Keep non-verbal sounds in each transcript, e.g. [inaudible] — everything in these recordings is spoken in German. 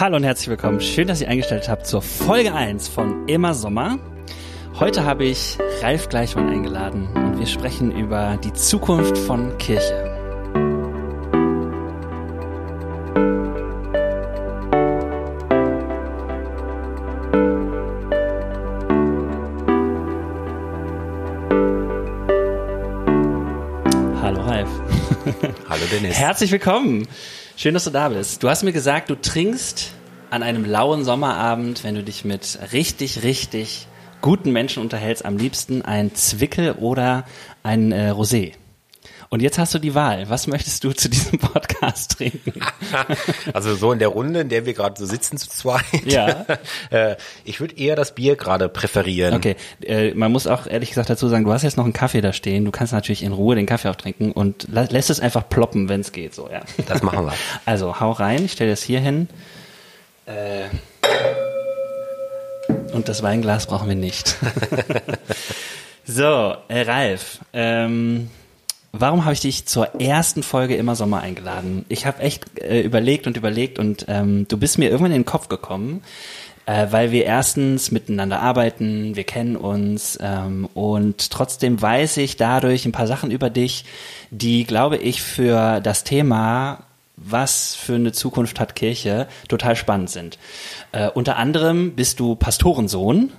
Hallo und herzlich willkommen. Schön, dass ihr eingestellt habt zur Folge 1 von Immer Sommer. Heute habe ich Ralf Gleichmann eingeladen und wir sprechen über die Zukunft von Kirche. Hallo Ralf. Hallo Dennis. Herzlich willkommen. Schön, dass du da bist. Du hast mir gesagt, du trinkst an einem lauen Sommerabend, wenn du dich mit richtig, richtig guten Menschen unterhältst, am liebsten ein Zwickel oder ein äh, Rosé. Und jetzt hast du die Wahl. Was möchtest du zu diesem [laughs] Podcast trinken? [laughs] Also so in der Runde, in der wir gerade so sitzen zu zweit. Ja. [laughs] Äh, ich würde eher das Bier gerade präferieren. Okay, äh, man muss auch ehrlich gesagt dazu sagen, du hast jetzt noch einen Kaffee da stehen. Du kannst natürlich in Ruhe den Kaffee auch trinken und lä lässt es einfach ploppen, wenn es geht. So, ja. Das machen wir. Also hau rein, ich stelle das hier hin. Äh, und das Weinglas brauchen wir nicht. so, äh, Ralf, ähm, warum habe ich dich zur ersten Folge immer Sommer eingeladen? Ich habe echt äh, überlegt und überlegt und ähm, du bist mir irgendwann in den Kopf gekommen, äh, weil wir erstens miteinander arbeiten, wir kennen uns ähm, und trotzdem weiß ich dadurch ein paar Sachen über dich, die, glaube ich, für das Thema was für eine Zukunft hat Kirche, total spannend sind. Äh, unter anderem bist du Pastorensohn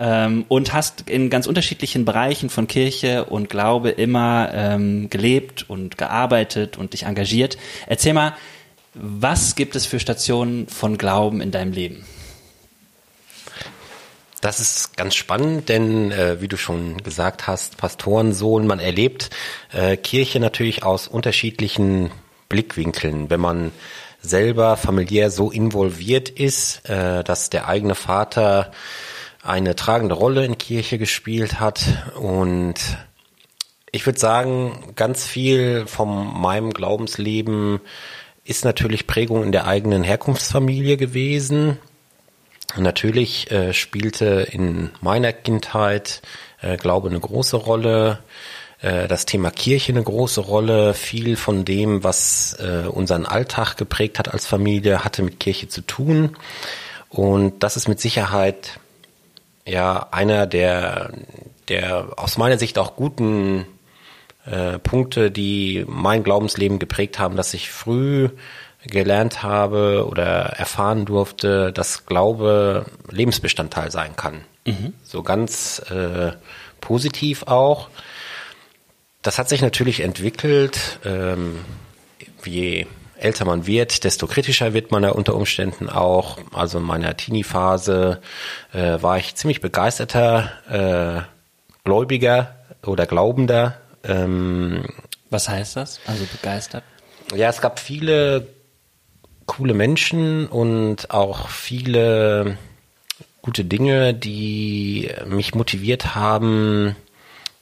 ähm, und hast in ganz unterschiedlichen Bereichen von Kirche und Glaube immer ähm, gelebt und gearbeitet und dich engagiert. Erzähl mal, was gibt es für Stationen von Glauben in deinem Leben? Das ist ganz spannend, denn äh, wie du schon gesagt hast, Pastorensohn, man erlebt äh, Kirche natürlich aus unterschiedlichen Blickwinkeln. Wenn man selber familiär so involviert ist, äh, dass der eigene Vater eine tragende Rolle in Kirche gespielt hat und ich würde sagen, ganz viel von meinem Glaubensleben ist natürlich Prägung in der eigenen Herkunftsfamilie gewesen. Natürlich äh, spielte in meiner Kindheit äh, Glaube eine große Rolle, äh, das Thema Kirche eine große Rolle. Viel von dem, was äh, unseren Alltag geprägt hat als Familie, hatte mit Kirche zu tun. Und das ist mit Sicherheit ja einer der, der aus meiner Sicht auch guten äh, Punkte, die mein Glaubensleben geprägt haben, dass ich früh gelernt habe oder erfahren durfte, dass Glaube Lebensbestandteil sein kann. Mhm. So ganz äh, positiv auch. Das hat sich natürlich entwickelt. Ähm, je älter man wird, desto kritischer wird man ja unter Umständen auch. Also in meiner Teenie-Phase äh, war ich ziemlich begeisterter äh, Gläubiger oder Glaubender. Ähm, Was heißt das? Also begeistert? Ja, es gab viele coole Menschen und auch viele gute Dinge, die mich motiviert haben,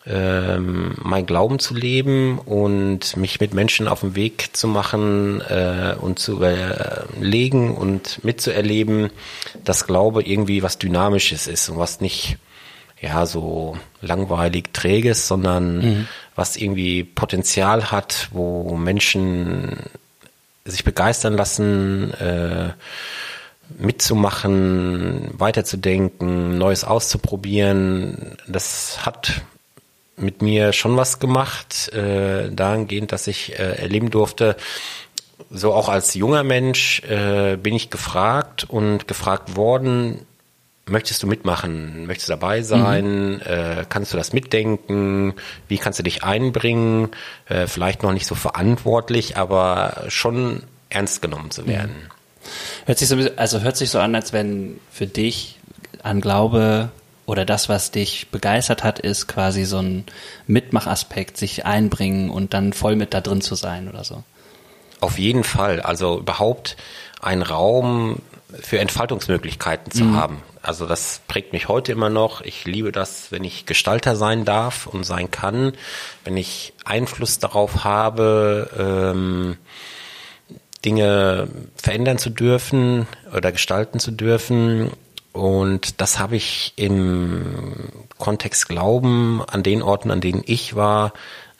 ähm, mein Glauben zu leben und mich mit Menschen auf den Weg zu machen äh, und zu überlegen und mitzuerleben, dass Glaube irgendwie was Dynamisches ist und was nicht ja so langweilig träges, sondern mhm. was irgendwie Potenzial hat, wo Menschen sich begeistern lassen, äh, mitzumachen, weiterzudenken, Neues auszuprobieren. Das hat mit mir schon was gemacht, äh, dahingehend, dass ich äh, erleben durfte, so auch als junger Mensch äh, bin ich gefragt und gefragt worden, möchtest du mitmachen? Möchtest du dabei sein? Mhm. Äh, kannst du das mitdenken? Wie kannst du dich einbringen? Äh, vielleicht noch nicht so verantwortlich, aber schon ernst genommen zu werden. Mhm. Hört sich so, also hört sich so an, als wenn für dich an Glaube oder das, was dich begeistert hat, ist quasi so ein Mitmachaspekt, sich einbringen und dann voll mit da drin zu sein oder so. Auf jeden Fall. Also überhaupt ein Raum für Entfaltungsmöglichkeiten zu mhm. haben. Also das prägt mich heute immer noch. Ich liebe das, wenn ich Gestalter sein darf und sein kann, wenn ich Einfluss darauf habe, ähm, Dinge verändern zu dürfen oder gestalten zu dürfen. Und das habe ich im Kontext Glauben an den Orten, an denen ich war,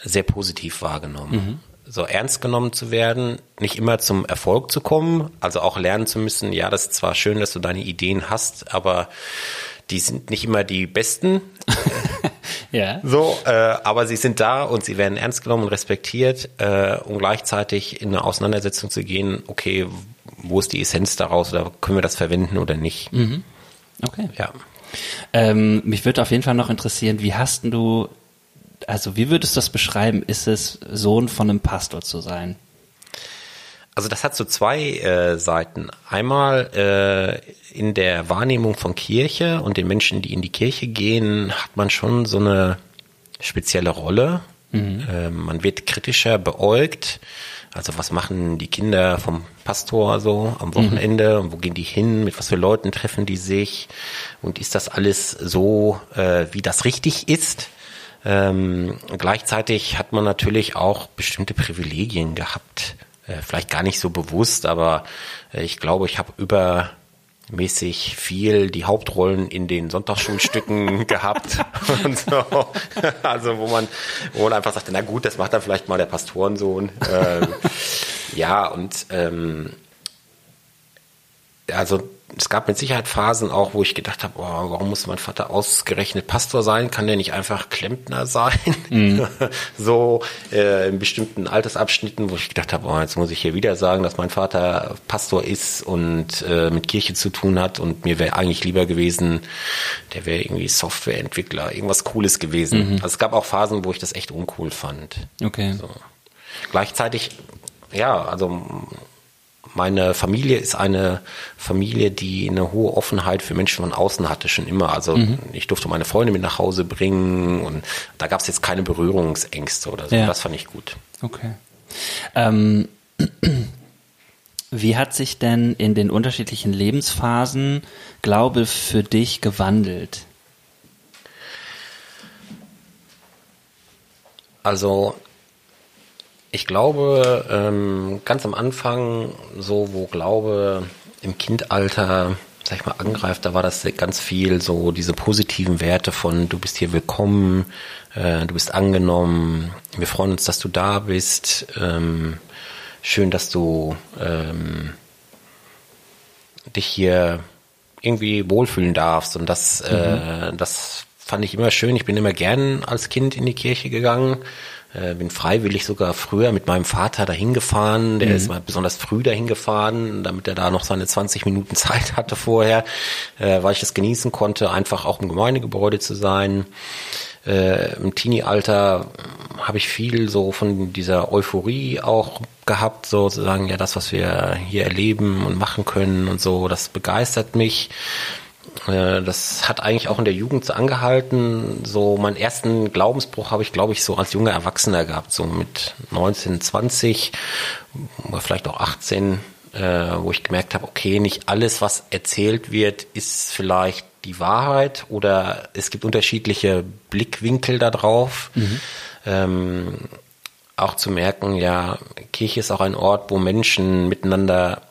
sehr positiv wahrgenommen. Mhm. so ernst genommen zu werden, nicht immer zum Erfolg zu kommen, also auch lernen zu müssen, ja, das ist zwar schön, dass du deine Ideen hast, aber die sind nicht immer die besten. [laughs] ja. So, äh, aber sie sind da und sie werden ernst genommen und respektiert, äh, um gleichzeitig in eine Auseinandersetzung zu gehen, okay, wo ist die Essenz daraus oder können wir das verwenden oder nicht? Mhm. Okay. Ja. Ähm, mich würde auf jeden Fall noch interessieren, wie hast du, also wie würdest du das beschreiben? Ist es Sohn von einem Pastor zu sein? Also das hat so zwei äh, Seiten. Einmal äh, in der Wahrnehmung von Kirche und den Menschen, die in die Kirche gehen, hat man schon so eine spezielle Rolle. Mhm. Äh, man wird kritischer beäugt. Also was machen die Kinder vom Pastor so am Wochenende mhm. und wo gehen die hin, mit was für Leuten treffen die sich und ist das alles so, äh, wie das richtig ist? Ähm, gleichzeitig hat man natürlich auch bestimmte Privilegien gehabt äh, vielleicht gar nicht so bewusst, aber äh, ich glaube, ich habe übermäßig viel die Hauptrollen in den Sonntagsschulstücken [laughs] gehabt und so. Also wo man, wo man einfach sagte, na gut, das macht dann vielleicht mal der Pastorensohn. Ähm, ja, und ähm, also es gab mit Sicherheit Phasen auch, wo ich gedacht habe, oh, warum muss mein Vater ausgerechnet Pastor sein? Kann der nicht einfach Klempner sein? Mhm. [laughs] so äh, in bestimmten Altersabschnitten, wo ich gedacht habe, oh, jetzt muss ich hier wieder sagen, dass mein Vater Pastor ist und äh, mit Kirche zu tun hat und mir wäre eigentlich lieber gewesen, der wäre irgendwie Softwareentwickler, irgendwas Cooles gewesen. Mhm. Also es gab auch Phasen, wo ich das echt uncool fand. Okay. So. Gleichzeitig, ja, also meine Familie ist eine Familie, die eine hohe Offenheit für Menschen von außen hatte, schon immer. Also mhm. ich durfte meine Freunde mit nach Hause bringen und da gab es jetzt keine Berührungsängste oder so. Ja. Das fand ich gut. Okay. Ähm, [clears throat] wie hat sich denn in den unterschiedlichen Lebensphasen Glaube für dich gewandelt? Also ich glaube, ähm, ganz am Anfang, so wo Glaube im Kindalter, sag ich mal, angreift, da war das ganz viel so diese positiven Werte von du bist hier willkommen, äh, du bist angenommen, wir freuen uns, dass du da bist, ähm, schön, dass du ähm, dich hier irgendwie wohlfühlen darfst und das, äh, mhm. äh, das fand ich immer schön. Ich bin immer gern als Kind in die Kirche gegangen äh, bin freiwillig sogar früher mit meinem Vater dahin gefahren. Der mhm. ist mal besonders früh dahin gefahren, damit er da noch seine 20 Minuten [laughs] Zeit hatte vorher, äh, weil ich das genießen konnte, einfach auch im Gemeindegebäude zu sein. Äh, Im Teenie-Alter habe ich viel so von dieser Euphorie auch gehabt, sozusagen, ja, das, was wir hier erleben und machen können und so, das begeistert mich. Äh, das hat eigentlich auch in der Jugend so angehalten. So meinen ersten Glaubensbruch habe ich, glaube ich, so als junger Erwachsener gehabt, so mit 19, 20 oder vielleicht auch 18, äh, wo ich gemerkt habe, okay, nicht alles, was erzählt wird, ist vielleicht die Wahrheit oder es gibt unterschiedliche Blickwinkel darauf. Mhm. Ähm, auch zu merken, ja, Kirche ist auch ein Ort, wo Menschen miteinander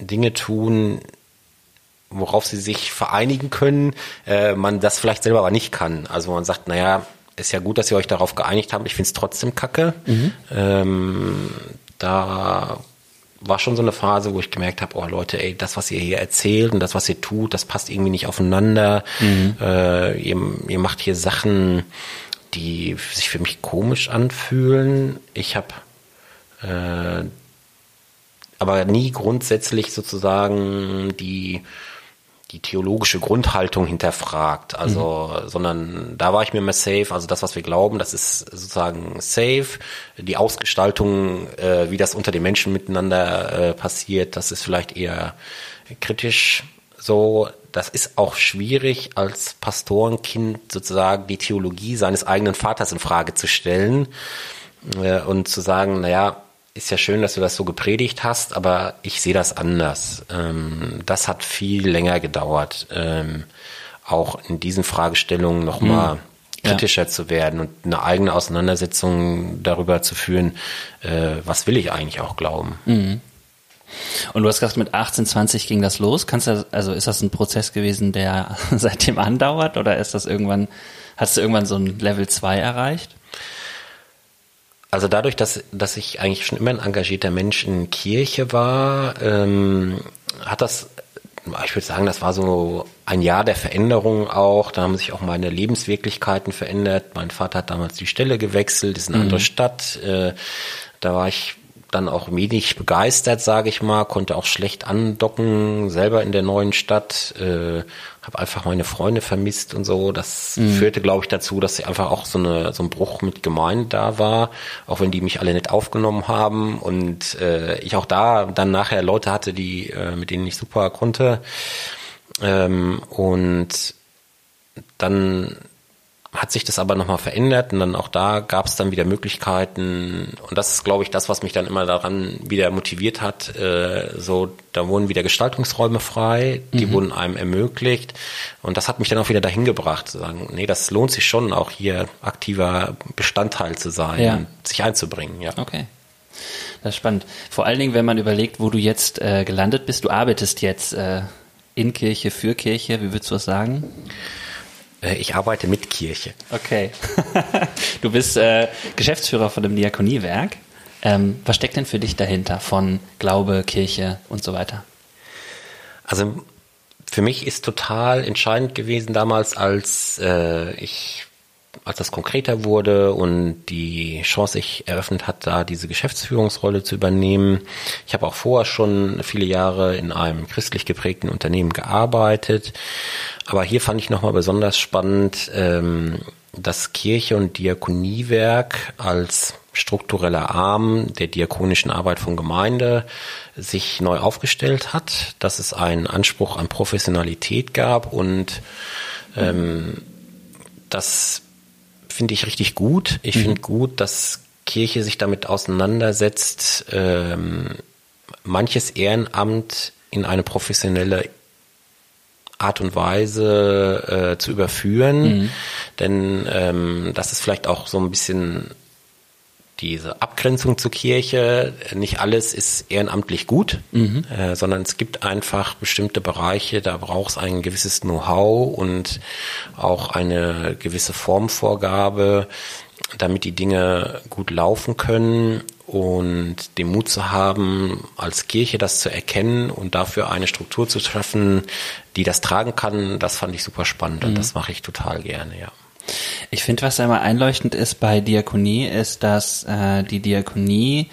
Dinge tun, worauf sie sich vereinigen können, äh, man das vielleicht selber aber nicht kann. Also man sagt, naja, ist ja gut, dass ihr euch darauf geeinigt habt, ich finde es trotzdem kacke. Mhm. Ähm, da war schon so eine Phase, wo ich gemerkt habe, oh Leute, ey, das, was ihr hier erzählt und das, was ihr tut, das passt irgendwie nicht aufeinander. Mhm. Äh, ihr, ihr macht hier Sachen, die sich für mich komisch anfühlen. Ich habe äh, aber nie grundsätzlich sozusagen die die theologische Grundhaltung hinterfragt. Also, mhm. sondern da war ich mir immer safe. Also das, was wir glauben, das ist sozusagen safe. Die Ausgestaltung, äh, wie das unter den Menschen miteinander äh, passiert, das ist vielleicht eher kritisch so. Das ist auch schwierig, als Pastorenkind sozusagen die Theologie seines eigenen Vaters in Frage zu stellen äh, und zu sagen, naja, ist ja schön, dass du das so gepredigt hast, aber ich sehe das anders. Ähm, das hat viel länger gedauert, ähm, auch in diesen Fragestellungen nochmal mhm. kritischer ja. zu werden und eine eigene Auseinandersetzung darüber zu führen, äh, was will ich eigentlich auch glauben. Mhm. Und du hast gesagt, mit 18, 20 ging das los. Kannst du, also ist das ein Prozess gewesen, der [laughs] seitdem andauert oder ist das irgendwann, hast du irgendwann so ein Level 2 erreicht? Also dadurch, dass, dass ich eigentlich schon immer ein engagierter Mensch in Kirche war, ähm, hat das, ich würde sagen, das war so ein Jahr der Veränderung auch. Da haben sich auch meine Lebenswirklichkeiten verändert. Mein Vater hat damals die Stelle gewechselt, ist in eine mhm. andere Stadt. Äh, da war ich dann auch wenig begeistert, sage ich mal, konnte auch schlecht andocken, selber in der neuen Stadt, äh, habe einfach meine Freunde vermisst und so. Das mhm. führte, glaube ich, dazu, dass einfach auch so, eine, so ein Bruch mit Gemeinde da war, auch wenn die mich alle nicht aufgenommen haben und äh, ich auch da dann nachher Leute hatte, die äh, mit denen ich super konnte. Ähm, und dann hat sich das aber nochmal verändert und dann auch da gab es dann wieder Möglichkeiten und das ist, glaube ich, das, was mich dann immer daran wieder motiviert hat. Äh, so, da wurden wieder Gestaltungsräume frei, die mhm. wurden einem ermöglicht und das hat mich dann auch wieder dahin gebracht, zu sagen, nee, das lohnt sich schon auch hier aktiver Bestandteil zu sein ja. sich einzubringen. Ja. Okay. Das ist spannend. Vor allen Dingen, wenn man überlegt, wo du jetzt äh, gelandet bist. Du arbeitest jetzt äh, in Kirche, für Kirche. Wie würdest du das sagen? Äh, ich arbeite mit Kirche. Okay. [laughs] du bist äh, Geschäftsführer von dem Diakoniewerk. Ähm, was steckt denn für dich dahinter von Glaube, Kirche und so weiter? Also für mich ist total entscheidend gewesen damals, als äh, ich als das konkreter wurde und die Chance sich eröffnet hat, da diese Geschäftsführungsrolle zu übernehmen. Ich habe auch vorher schon viele Jahre in einem christlich geprägten Unternehmen gearbeitet, aber hier fand ich nochmal besonders spannend, ähm, dass Kirche und Diakoniewerk als struktureller Arm der diakonischen Arbeit von Gemeinde sich neu aufgestellt hat, dass es einen Anspruch an Professionalität gab und ähm, dass finde ich richtig gut. Ich mhm. finde gut, dass Kirche sich damit auseinandersetzt, ähm, manches Ehrenamt in eine professionelle Art und Weise äh, zu überführen. Mhm. Denn ähm, das ist vielleicht auch so ein bisschen diese Abgrenzung zur Kirche. Nicht alles ist ehrenamtlich gut, mhm. äh, sondern es gibt einfach bestimmte Bereiche, da braucht es ein gewisses Know-how und auch eine gewisse Formvorgabe, damit die Dinge gut laufen können und den Mut zu haben, als Kirche das zu erkennen und dafür eine Struktur zu schaffen, die das tragen kann, das fand ich super spannend und mhm. das mache ich total gerne, ja. Ich finde, was einmal einleuchtend ist bei Diakonie, ist, dass äh, die Diakonie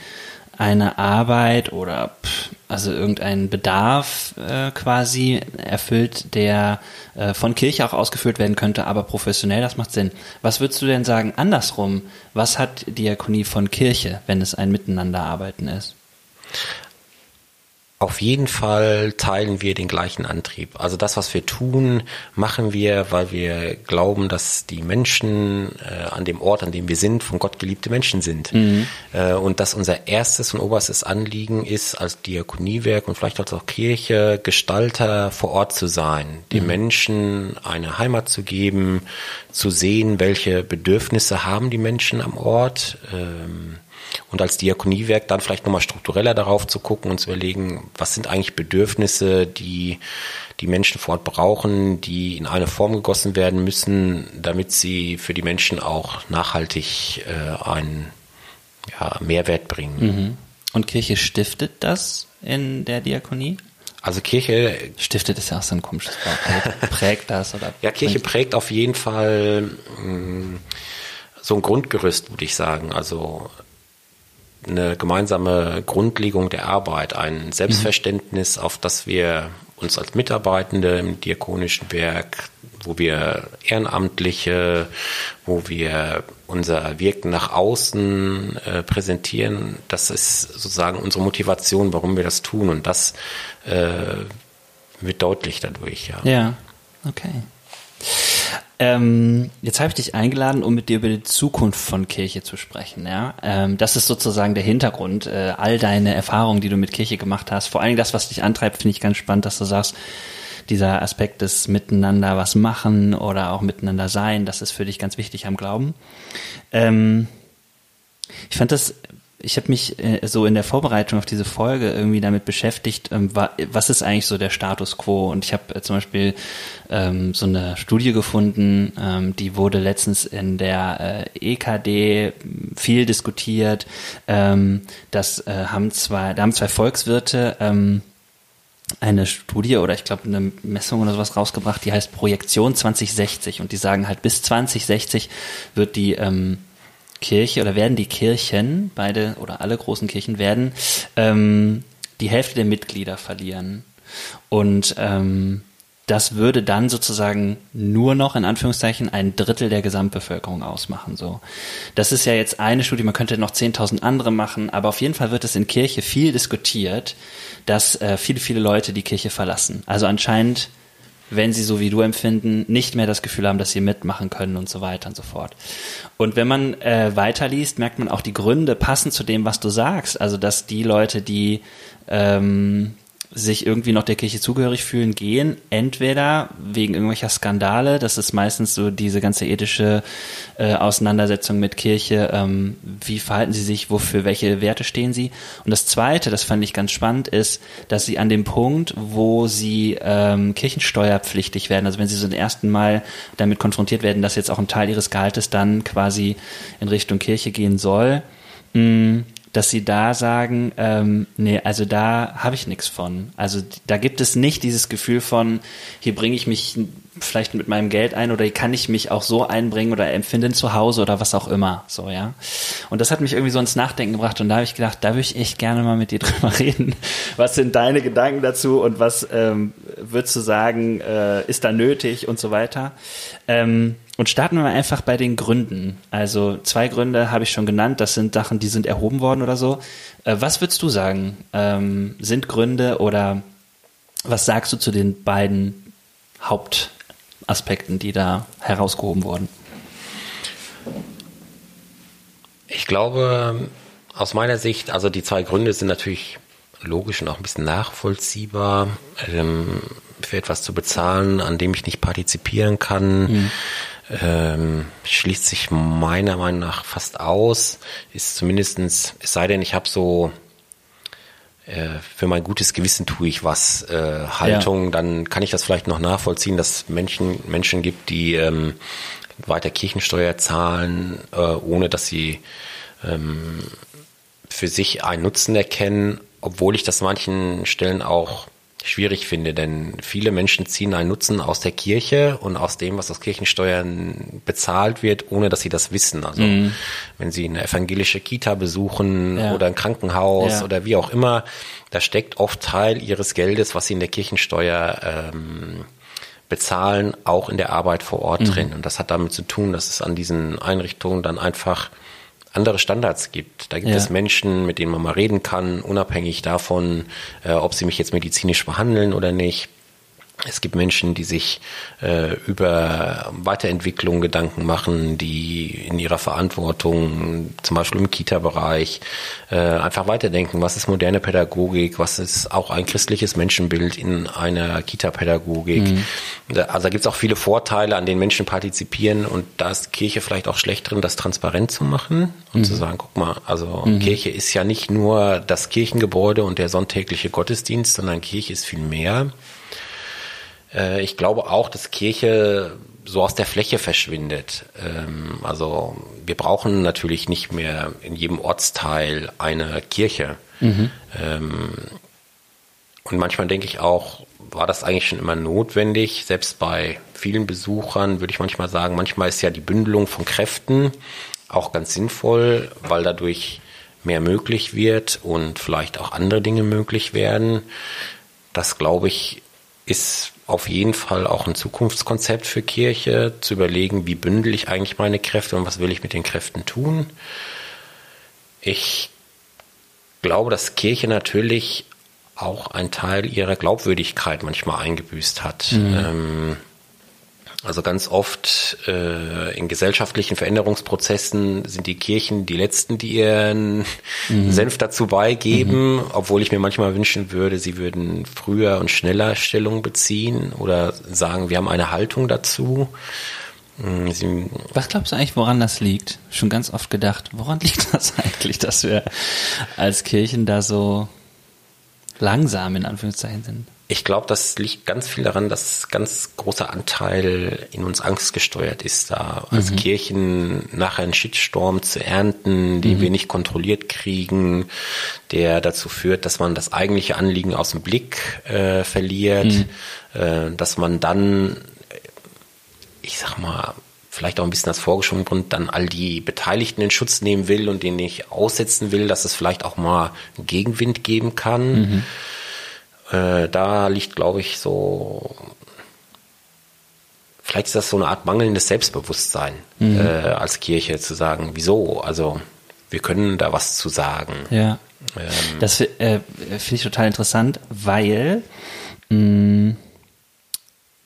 eine Arbeit oder pff, also irgendeinen Bedarf äh, quasi erfüllt, der äh, von Kirche auch ausgeführt werden könnte, aber professionell, das macht Sinn. Was würdest du denn sagen, andersrum, was hat Diakonie von Kirche, wenn es ein Miteinanderarbeiten ist? Auf jeden Fall teilen wir den gleichen Antrieb. Also das, was wir tun, machen wir, weil wir glauben, dass die Menschen äh, an dem Ort, an dem wir sind, von Gott geliebte Menschen sind. Mhm. Äh, und dass unser erstes und oberstes Anliegen ist, als Diakoniewerk und vielleicht als auch Kirche, Gestalter vor Ort zu sein, den mhm. Menschen eine Heimat zu geben, zu sehen, welche Bedürfnisse haben die Menschen am Ort. Ähm, und als Diakoniewerk dann vielleicht nochmal struktureller darauf zu gucken und zu überlegen, was sind eigentlich Bedürfnisse, die die Menschen vor Ort brauchen, die in eine Form gegossen werden müssen, damit sie für die Menschen auch nachhaltig äh, einen ja, Mehrwert bringen. Mhm. Und Kirche stiftet das in der Diakonie? Also Kirche stiftet ist ja auch so ein komisches Wort. [laughs] Prägt das oder? Ja, Kirche prägt auf jeden Fall mh, mm, so ein Grundgerüst, würde ich sagen. Also eine gemeinsame Grundlegung der Arbeit, ein Selbstverständnis, auf das wir uns als Mitarbeitende im diakonischen Werk, wo wir Ehrenamtliche, wo wir unser Wirken nach außen äh, präsentieren, das ist sozusagen unsere Motivation, warum wir das tun und das äh, wird deutlich dadurch, ja. Ja, okay. Ähm, jetzt habe ich dich eingeladen, um mit dir über die Zukunft von Kirche zu sprechen. Ja? Ähm, das ist sozusagen der Hintergrund. Äh, all deine Erfahrungen, die du mit Kirche gemacht hast, vor allem das, was dich antreibt, finde ich ganz spannend, dass du sagst, dieser Aspekt des Miteinander was machen oder auch miteinander sein, das ist für dich ganz wichtig am Glauben. Ähm, ich fand das ich habe mich äh, so in der Vorbereitung auf diese Folge irgendwie damit beschäftigt, ähm, was ist eigentlich so der Status quo? Und ich habe äh, zum Beispiel ähm, so eine Studie gefunden, ähm, die wurde letztens in der äh, EKD viel diskutiert. Ähm, das äh, haben zwei, da haben zwei Volkswirte ähm, eine Studie oder ich glaube eine Messung oder sowas rausgebracht, die heißt Projektion 2060 und die sagen halt bis 2060 wird die ähm, Kirche oder werden die Kirchen, beide oder alle großen Kirchen werden ähm, die Hälfte der Mitglieder verlieren. Und ähm, das würde dann sozusagen nur noch in Anführungszeichen ein Drittel der Gesamtbevölkerung ausmachen. So, das ist ja jetzt eine Studie. Man könnte noch 10.000 andere machen, aber auf jeden Fall wird es in Kirche viel diskutiert, dass äh, viele viele Leute die Kirche verlassen. Also anscheinend wenn sie so wie du empfinden, nicht mehr das Gefühl haben, dass sie mitmachen können und so weiter und so fort. Und wenn man äh, weiterliest, merkt man auch die Gründe passen zu dem, was du sagst. Also dass die Leute, die ähm, sich irgendwie noch der Kirche zugehörig fühlen, gehen. Entweder wegen irgendwelcher Skandale, das ist meistens so diese ganze ethische äh, Auseinandersetzung mit Kirche, ähm, wie verhalten sie sich, wofür welche Werte stehen sie. Und das Zweite, das fand ich ganz spannend, ist, dass sie an dem Punkt, wo sie ähm, kirchensteuerpflichtig werden, also wenn sie so zum ersten Mal damit konfrontiert werden, dass jetzt auch ein Teil ihres Gehaltes dann quasi in Richtung Kirche gehen soll, mh, dass sie da sagen, ähm, nee, also da habe ich nichts von. Also da gibt es nicht dieses Gefühl von, hier bringe ich mich vielleicht mit meinem Geld ein oder kann ich mich auch so einbringen oder empfinden zu Hause oder was auch immer. So, ja. Und das hat mich irgendwie so ins Nachdenken gebracht und da habe ich gedacht, da würde ich echt gerne mal mit dir [laughs] drüber reden. Was sind deine Gedanken dazu und was ähm, würdest du sagen, äh, ist da nötig und so weiter? Ähm, und starten wir mal einfach bei den Gründen. Also zwei Gründe habe ich schon genannt. Das sind Sachen, die sind erhoben worden oder so. Äh, was würdest du sagen? Ähm, sind Gründe oder was sagst du zu den beiden Hauptaspekten, die da herausgehoben wurden? Ich glaube, aus meiner Sicht, also die zwei Gründe sind natürlich logisch und auch ein bisschen nachvollziehbar. Ähm, für etwas zu bezahlen, an dem ich nicht partizipieren kann. Mhm ähm, schließt sich meiner Meinung nach fast aus. Ist zumindestens, es sei denn, ich habe so für mein gutes Gewissen tue ich was äh, Haltung, ja. dann kann ich das vielleicht noch nachvollziehen, dass Menschen Menschen gibt, die ähm, weiter Kirchensteuer zahlen, äh, ohne dass sie ähm, für sich einen Nutzen erkennen, obwohl ich das manchen Stellen auch schwierig finde, denn viele Menschen ziehen einen Nutzen aus der Kirche und aus dem, was aus Kirchensteuern bezahlt wird, ohne dass sie das wissen. Also mhm. wenn sie eine evangelische Kita besuchen ja. oder ein Krankenhaus ja. oder wie auch immer, da steckt oft Teil ihres Geldes, was sie in der Kirchensteuer ähm, bezahlen, auch in der Arbeit vor Ort mhm. drin. Und das hat damit zu tun, dass es an diesen Einrichtungen dann einfach andere Standards gibt. Da gibt ja. es Menschen, mit denen man mal reden kann, unabhängig davon, äh, ob sie mich jetzt medizinisch behandeln oder nicht. Es gibt Menschen, die sich äh, über Weiterentwicklung Gedanken machen, die in ihrer Verantwortung, zum Beispiel im Kita-Bereich, äh, einfach weiterdenken. Was ist moderne Pädagogik? Was ist auch ein christliches Menschenbild in einer Kita-Pädagogik? Mhm. Also da gibt es auch viele Vorteile, an denen Menschen partizipieren und da ist Kirche vielleicht auch schlecht drin, das transparent zu machen und mhm. zu sagen, guck mal, also mhm. Kirche ist ja nicht nur das Kirchengebäude und der sonntägliche Gottesdienst, sondern Kirche ist viel mehr. Äh, ich glaube auch, dass Kirche so aus der Fläche verschwindet. Ähm, also wir brauchen natürlich nicht mehr in jedem Ortsteil eine Kirche. Mhm. Ähm, und manchmal denke ich auch, war das eigentlich schon immer notwendig? Selbst bei vielen Besuchern würde ich manchmal sagen, manchmal ist ja die Bündelung von Kräften auch ganz sinnvoll, weil dadurch mehr möglich wird und vielleicht auch andere Dinge möglich werden. Das, glaube ich, ist auf jeden Fall auch ein Zukunftskonzept für Kirche, zu überlegen, wie bündel ich eigentlich meine Kräfte und was will ich mit den Kräften tun. Ich glaube, dass Kirche natürlich auch einen Teil ihrer Glaubwürdigkeit manchmal eingebüßt hat. Mhm. Ähm, also ganz oft äh, in gesellschaftlichen Veränderungsprozessen sind die Kirchen die letzten, die ihren mhm. Senf dazu beigeben, mhm. obwohl ich mir manchmal wünschen würde, sie würden früher und schneller Stellung beziehen oder sagen, wir haben eine Haltung dazu. Mm, sie Was glaubst du eigentlich, woran das liegt? Schon ganz oft gedacht, woran [laughs] liegt das eigentlich, dass wir als Kirchen da so langsam in Anführungszeichen sind? Ich glaube, das liegt ganz viel daran, dass ganz großer Anteil in uns Angst gesteuert ist, da als mhm. Kirchen nachher einen Shitstorm zu ernten, den mhm. wir nicht kontrolliert kriegen, der dazu führt, dass man das eigentliche Anliegen aus dem Blick äh, verliert, mhm. äh, dass man dann, ich sag mal, vielleicht auch ein bisschen als vorgeschoben Grund, dann all die Beteiligten in Schutz nehmen will und den nicht aussetzen will, dass es vielleicht auch mal einen Gegenwind geben kann. Äh, da liegt, glaube ich, so, vielleicht ist das so eine Art mangelndes Selbstbewusstsein mhm. äh, als Kirche zu sagen, wieso? Also wir können da was zu sagen. Ja. Ähm, das äh, finde ich total interessant, weil mh, mm,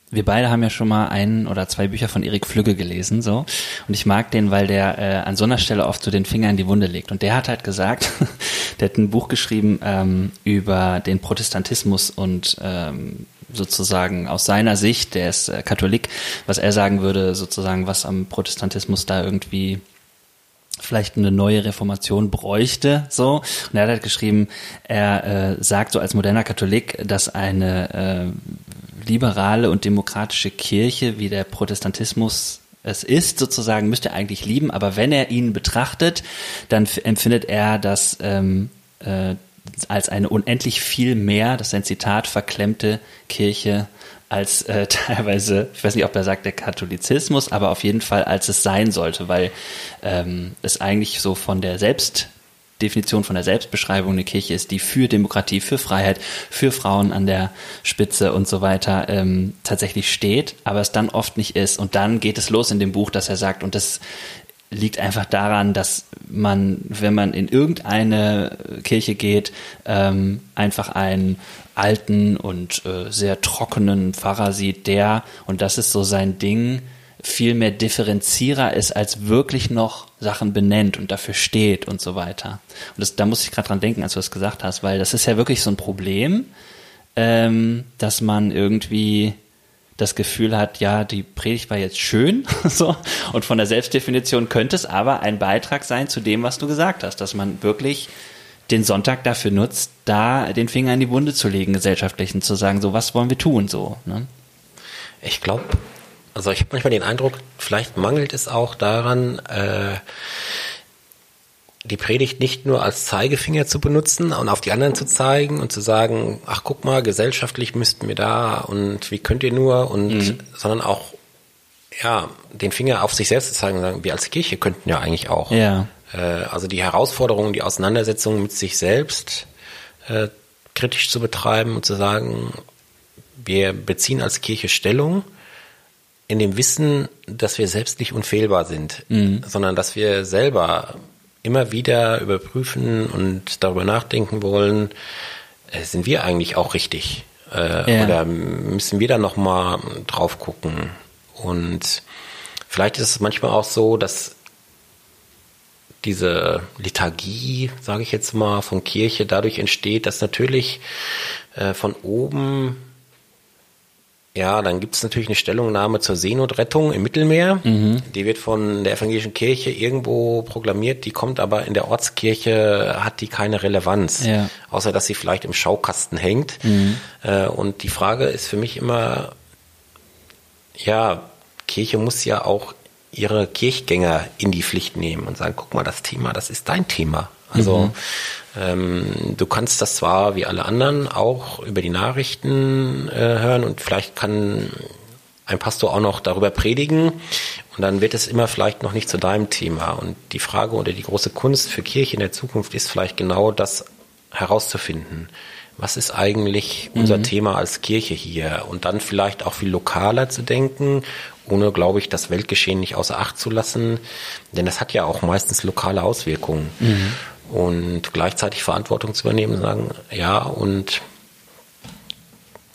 wir beide haben ja schon mal ein oder zwei Bücher von Erik Flügge gelesen, so. Und ich mag den, weil der äh, an so einer Stelle oft so den Finger in die Wunde legt. Und der hat halt gesagt, [laughs] der hat ein Buch geschrieben ähm, über den Protestantismus und ähm, sozusagen aus seiner Sicht, der ist äh, Katholik, was er sagen würde, sozusagen, was am Protestantismus da irgendwie vielleicht eine neue Reformation bräuchte, so. Und er hat halt geschrieben, er äh, sagt so als moderner Katholik, dass eine äh, liberale und demokratische Kirche, wie der Protestantismus es ist, sozusagen, müsste er eigentlich lieben, aber wenn er ihn betrachtet, dann empfindet er das ähm, äh, als eine unendlich viel mehr, das ist ein Zitat, verklemmte Kirche als äh, [laughs] teilweise, ich weiß nicht, ob er sagt der Katholizismus, aber auf jeden Fall als es sein sollte, weil ähm, es eigentlich so von der Selbst Definition von der Selbstbeschreibung eine Kirche ist, die für Demokratie, für Freiheit, für Frauen an der Spitze und so weiter ähm, tatsächlich steht, aber es dann oft nicht ist. Und dann geht es los in dem Buch, dass er sagt, und das liegt einfach daran, dass man, wenn man in irgendeine Kirche geht, ähm, einfach einen alten und äh, sehr trockenen Pfarrer sieht, der, und das ist so sein Ding, viel mehr Differenzierer ist, als wirklich noch Sachen benennt und dafür steht und so weiter. Und das, da muss ich gerade dran denken, als du das gesagt hast, weil das ist ja wirklich so ein Problem, ähm, dass man irgendwie das Gefühl hat, ja, die Predigt war jetzt schön, [laughs] so, und von der Selbstdefinition könnte es aber ein Beitrag sein zu dem, was du gesagt hast, dass man wirklich den Sonntag dafür nutzt, da den Finger in die Wunde zu legen, gesellschaftlichen, zu sagen, so, was wollen wir tun, so, ne? Ich glaube, also ich habe manchmal den Eindruck, vielleicht mangelt es auch daran, äh, die Predigt nicht nur als Zeigefinger zu benutzen und auf die anderen zu zeigen und zu sagen, ach guck mal, gesellschaftlich müssten wir da und wie könnt ihr nur und mhm. sondern auch ja den Finger auf sich selbst zu zeigen und sagen, wir als Kirche könnten ja eigentlich auch. Ja. Äh, also die Herausforderungen, die Auseinandersetzungen mit sich selbst äh, kritisch zu betreiben und zu sagen, wir beziehen als Kirche Stellung in dem Wissen, dass wir selbst nicht unfehlbar sind, mhm. sondern dass wir selber immer wieder überprüfen und darüber nachdenken wollen, äh, sind wir eigentlich auch richtig? Äh, ja. Oder müssen wir da nochmal drauf gucken? Und vielleicht ist es manchmal auch so, dass diese Liturgie, sage ich jetzt mal, von Kirche dadurch entsteht, dass natürlich äh, von oben ja, dann gibt es natürlich eine Stellungnahme zur Seenotrettung im Mittelmeer. Mhm. Die wird von der evangelischen Kirche irgendwo proklamiert, die kommt aber in der Ortskirche, hat die keine Relevanz, ja. außer dass sie vielleicht im Schaukasten hängt. Mhm. Äh, und die Frage ist für mich immer, ja, Kirche muss ja auch ihre Kirchgänger in die Pflicht nehmen und sagen, guck mal, das Thema, das ist dein Thema. Also mhm. ähm, du kannst das zwar wie alle anderen auch über die Nachrichten äh, hören und vielleicht kann ein Pastor auch noch darüber predigen und dann wird es immer vielleicht noch nicht zu deinem Thema. Und die Frage oder die große Kunst für Kirche in der Zukunft ist vielleicht genau das herauszufinden. Was ist eigentlich unser mhm. Thema als Kirche hier? Und dann vielleicht auch viel lokaler zu denken ohne, glaube ich, das Weltgeschehen nicht außer Acht zu lassen. Denn das hat ja auch meistens lokale Auswirkungen. Mhm und gleichzeitig Verantwortung zu übernehmen und sagen, ja, und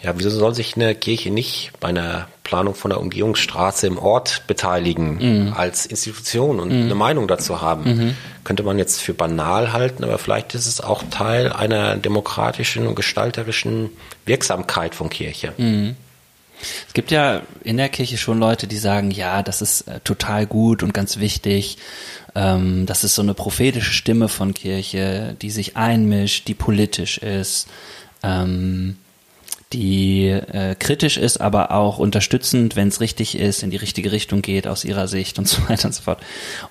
ja, wieso soll sich eine Kirche nicht bei einer Planung von der Umgehungsstraße im Ort beteiligen mhm. als Institution und mhm. eine Meinung dazu haben? Mhm. Könnte man jetzt für banal halten, aber vielleicht ist es auch Teil einer demokratischen und gestalterischen Wirksamkeit von Kirche. Mhm. Es gibt ja in der Kirche schon Leute, die sagen, ja, das ist äh, total gut und ganz wichtig. Ähm, das ist so eine prophetische Stimme von Kirche, die sich einmischt, die politisch ist. Ähm, die äh, kritisch ist, aber auch unterstützend, wenn es richtig ist, in die richtige Richtung geht aus ihrer Sicht und [laughs] so weiter und so fort.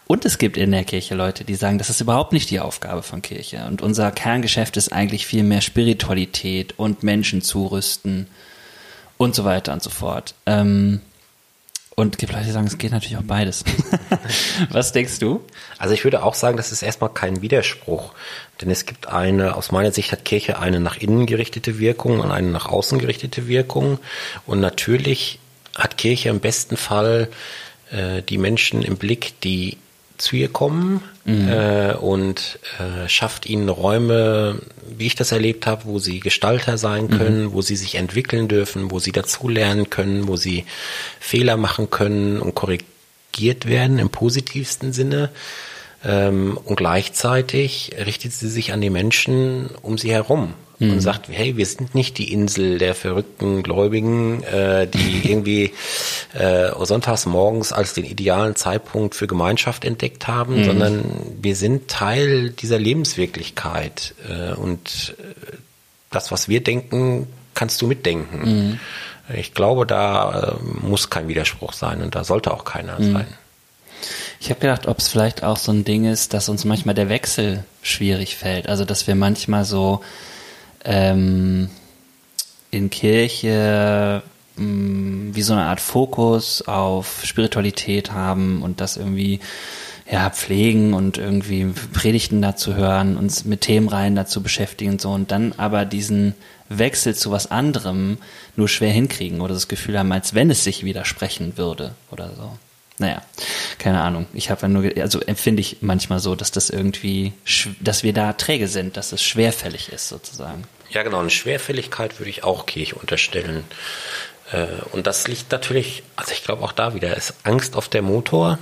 Und es gibt in der Kirche Leute, die sagen, das ist überhaupt nicht die Aufgabe von Kirche. Und unser Kerngeschäft ist eigentlich viel mehr Spiritualität und Menschen zurüsten und so weiter und so fort. Ähm, und es gibt Leute, die sagen, es geht natürlich auch beides. [laughs] Was denkst du? Also ich würde auch sagen, das ist erstmal kein Widerspruch. Denn es gibt eine, aus meiner Sicht hat Kirche eine nach innen gerichtete Wirkung und eine nach außen gerichtete Wirkung. Und natürlich hat Kirche im besten Fall äh, die Menschen im Blick, die zu ihr kommen mhm. äh, und äh, schafft ihnen Räume, wie ich das erlebt habe, wo sie Gestalter sein mhm. können, mhm. wo sie sich entwickeln dürfen, wo sie dazulernen können, wo sie Fehler machen können und korrigiert werden im positivsten Sinne. Ähm, und gleichzeitig richtet sie sich an die Menschen um sie herum mhm. und sagt, hey, wir sind nicht die Insel der verrückten Gläubigen, äh, die [laughs] irgendwie äh, sonntags morgens als den idealen Zeitpunkt für Gemeinschaft entdeckt haben, mhm. sondern wir sind Teil dieser Lebenswirklichkeit äh, und äh, das, was wir denken, kannst du mitdenken. Mhm. Ich glaube, da äh, muss kein Widerspruch sein und da sollte auch keiner mhm. sein. Ich habe gedacht, ob es vielleicht auch so ein Ding ist, dass uns manchmal der Wechsel schwierig fällt. Also dass wir manchmal so ähm, in Kirche mh, mm, wie so eine Art Fokus auf Spiritualität haben und das irgendwie ja, pflegen und irgendwie Predigten dazu hören, uns mit Themenreihen dazu beschäftigen und so und dann aber diesen Wechsel zu was anderem nur schwer hinkriegen oder das Gefühl haben, als wenn es sich widersprechen würde oder so. Naja, keine Ahnung. Ich habe ja nur, also empfinde ich manchmal so, dass das irgendwie, dass wir da träge sind, dass es schwerfällig ist sozusagen. Ja, genau. Eine Schwerfälligkeit würde ich auch Kirche unterstellen. Äh, und das liegt natürlich, also ich glaube auch da wieder, ist Angst auf der Motor.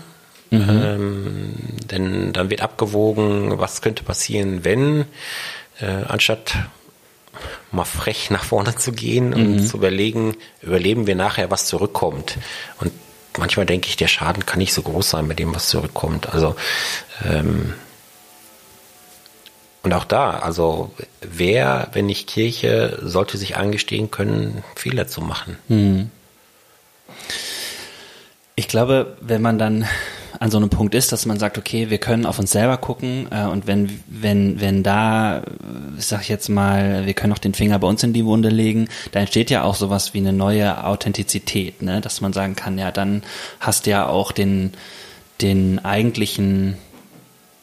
Mhm. Ähm, denn dann wird abgewogen, was könnte passieren, wenn, äh, anstatt mal frech nach vorne zu gehen und mhm. zu überlegen, überleben wir nachher, was zurückkommt. Und manchmal denke ich, der Schaden kann nicht so groß sein mit dem, was zurückkommt. Also ähm, und auch da, also wer, wenn nicht Kirche, sollte sich eingestehen können, Fehler zu machen. Hm. Ich glaube, wenn man dann an so einem Punkt ist, dass man sagt, okay, wir können auf uns selber gucken äh, und wenn, wenn, wenn da, ich sag jetzt mal, wir können auch den Finger bei uns in die Wunde legen, da entsteht ja auch sowas wie eine neue Authentizität, ne? dass man sagen kann, ja, dann hast du ja auch den, den eigentlichen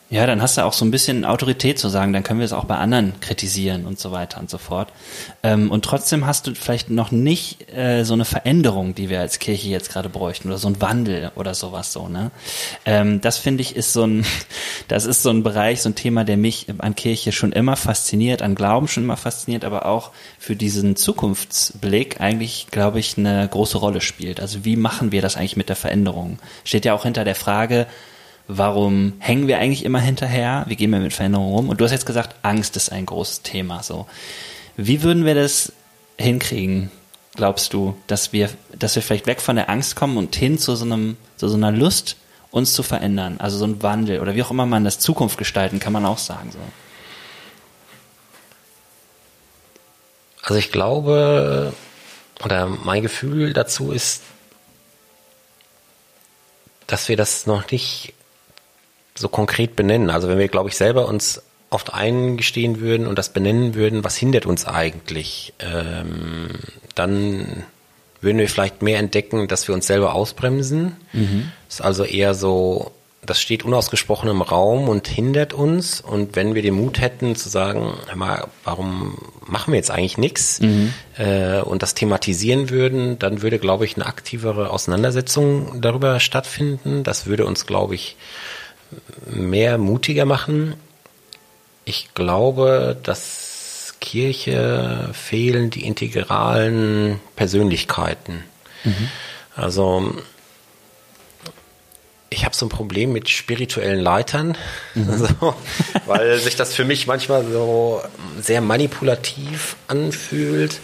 ja, dann hast du auch so ein bisschen Autorität zu sagen, dann können wir es auch bei anderen kritisieren und so weiter und so fort. Ähm, und trotzdem hast du vielleicht noch nicht äh, so eine Veränderung, die wir als Kirche jetzt gerade bräuchten oder so ein Wandel oder sowas so. Ne? Ähm, das finde ich ist so ein, [laughs] das ist so ein Bereich, so ein Thema, der mich an Kirche schon immer fasziniert, an Glauben schon immer fasziniert, aber auch für diesen Zukunftsblick eigentlich, glaube ich, eine große Rolle spielt. Also wie machen wir das eigentlich mit der Veränderung? Steht ja auch hinter der Frage, warum hängen wir eigentlich immer hinterher? Wie gehen wir mit Veränderungen um? Und du hast jetzt gesagt, Angst ist ein großes Thema. So, wie würden wir das hinkriegen? Glaubst du, dass wir, dass wir vielleicht weg von der Angst kommen und hin zu so einem, zu so einer Lust, uns zu verändern? Also so ein Wandel oder wie auch immer man das Zukunft gestalten, kann man auch sagen. So. Also ich glaube, oder mein Gefühl dazu ist, dass wir das noch nicht so konkret benennen. Also wenn wir, glaube ich, selber uns oft eingestehen würden und das benennen würden, was hindert uns eigentlich, ähm, dann würden wir vielleicht mehr entdecken, dass wir uns selber ausbremsen. Mhm. Ist also eher so, das steht unausgesprochen im Raum und hindert uns. Und wenn wir den Mut hätten zu sagen, hör mal, warum machen wir jetzt eigentlich nichts mhm. äh, und das thematisieren würden, dann würde, glaube ich, eine aktivere Auseinandersetzung darüber stattfinden. Das würde uns, glaube ich, mehr mutiger machen. Ich glaube, dass Kirche fehlen die integralen Persönlichkeiten. Mhm. Also ich habe so ein Problem mit spirituellen Leitern, mhm. [laughs] also, weil sich das für mich manchmal so sehr manipulativ anfühlt.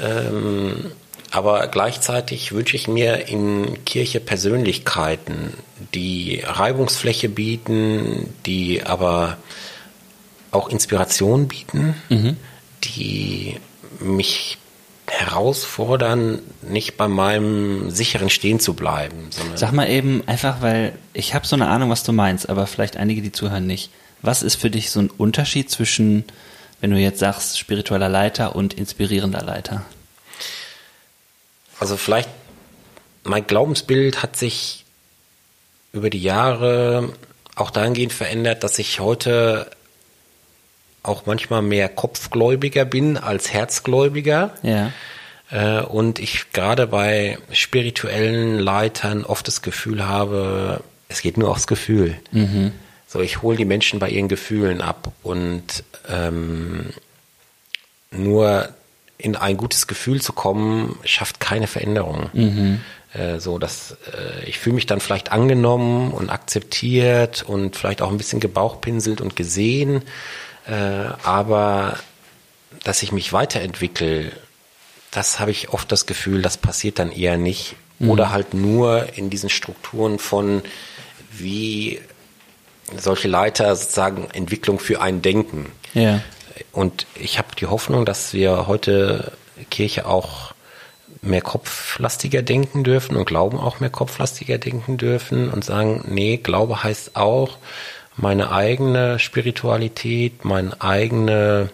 Ähm, aber gleichzeitig wünsche ich mir in Kirche Persönlichkeiten, die Reibungsfläche bieten, die aber auch Inspiration bieten, mhm. die mich herausfordern, nicht bei meinem sicheren Stehen zu bleiben. Sag mal eben einfach, weil ich habe so eine Ahnung, was du meinst, aber vielleicht einige, die zuhören, nicht. Was ist für dich so ein Unterschied zwischen, wenn du jetzt sagst, spiritueller Leiter und inspirierender Leiter? Also vielleicht, mein Glaubensbild hat sich über die Jahre auch dahingehend verändert, dass ich heute auch manchmal mehr Kopfgläubiger bin als Herzgläubiger. Ja. Äh, und ich gerade bei spirituellen Leitern oft das Gefühl habe, es geht nur aufs Gefühl. Mhm. So, ich hole die Menschen bei ihren Gefühlen ab und ähm, nur in ein gutes Gefühl zu kommen, schafft keine Veränderung. Mhm. Äh, so, dass äh, ich fühle mich dann vielleicht angenommen und akzeptiert und vielleicht auch ein bisschen gebauchpinselt und gesehen äh, aber dass ich mich weiterentwickle, das habe ich oft das Gefühl, das passiert dann eher nicht. Mhm. Oder halt nur in diesen Strukturen von, wie solche Leiter sozusagen Entwicklung für ein Denken. Ja. Und ich habe die Hoffnung, dass wir heute Kirche auch mehr kopflastiger denken dürfen und Glauben auch mehr kopflastiger denken dürfen und sagen, nee, Glaube heißt auch, meine eigene Spiritualität, meine eigene,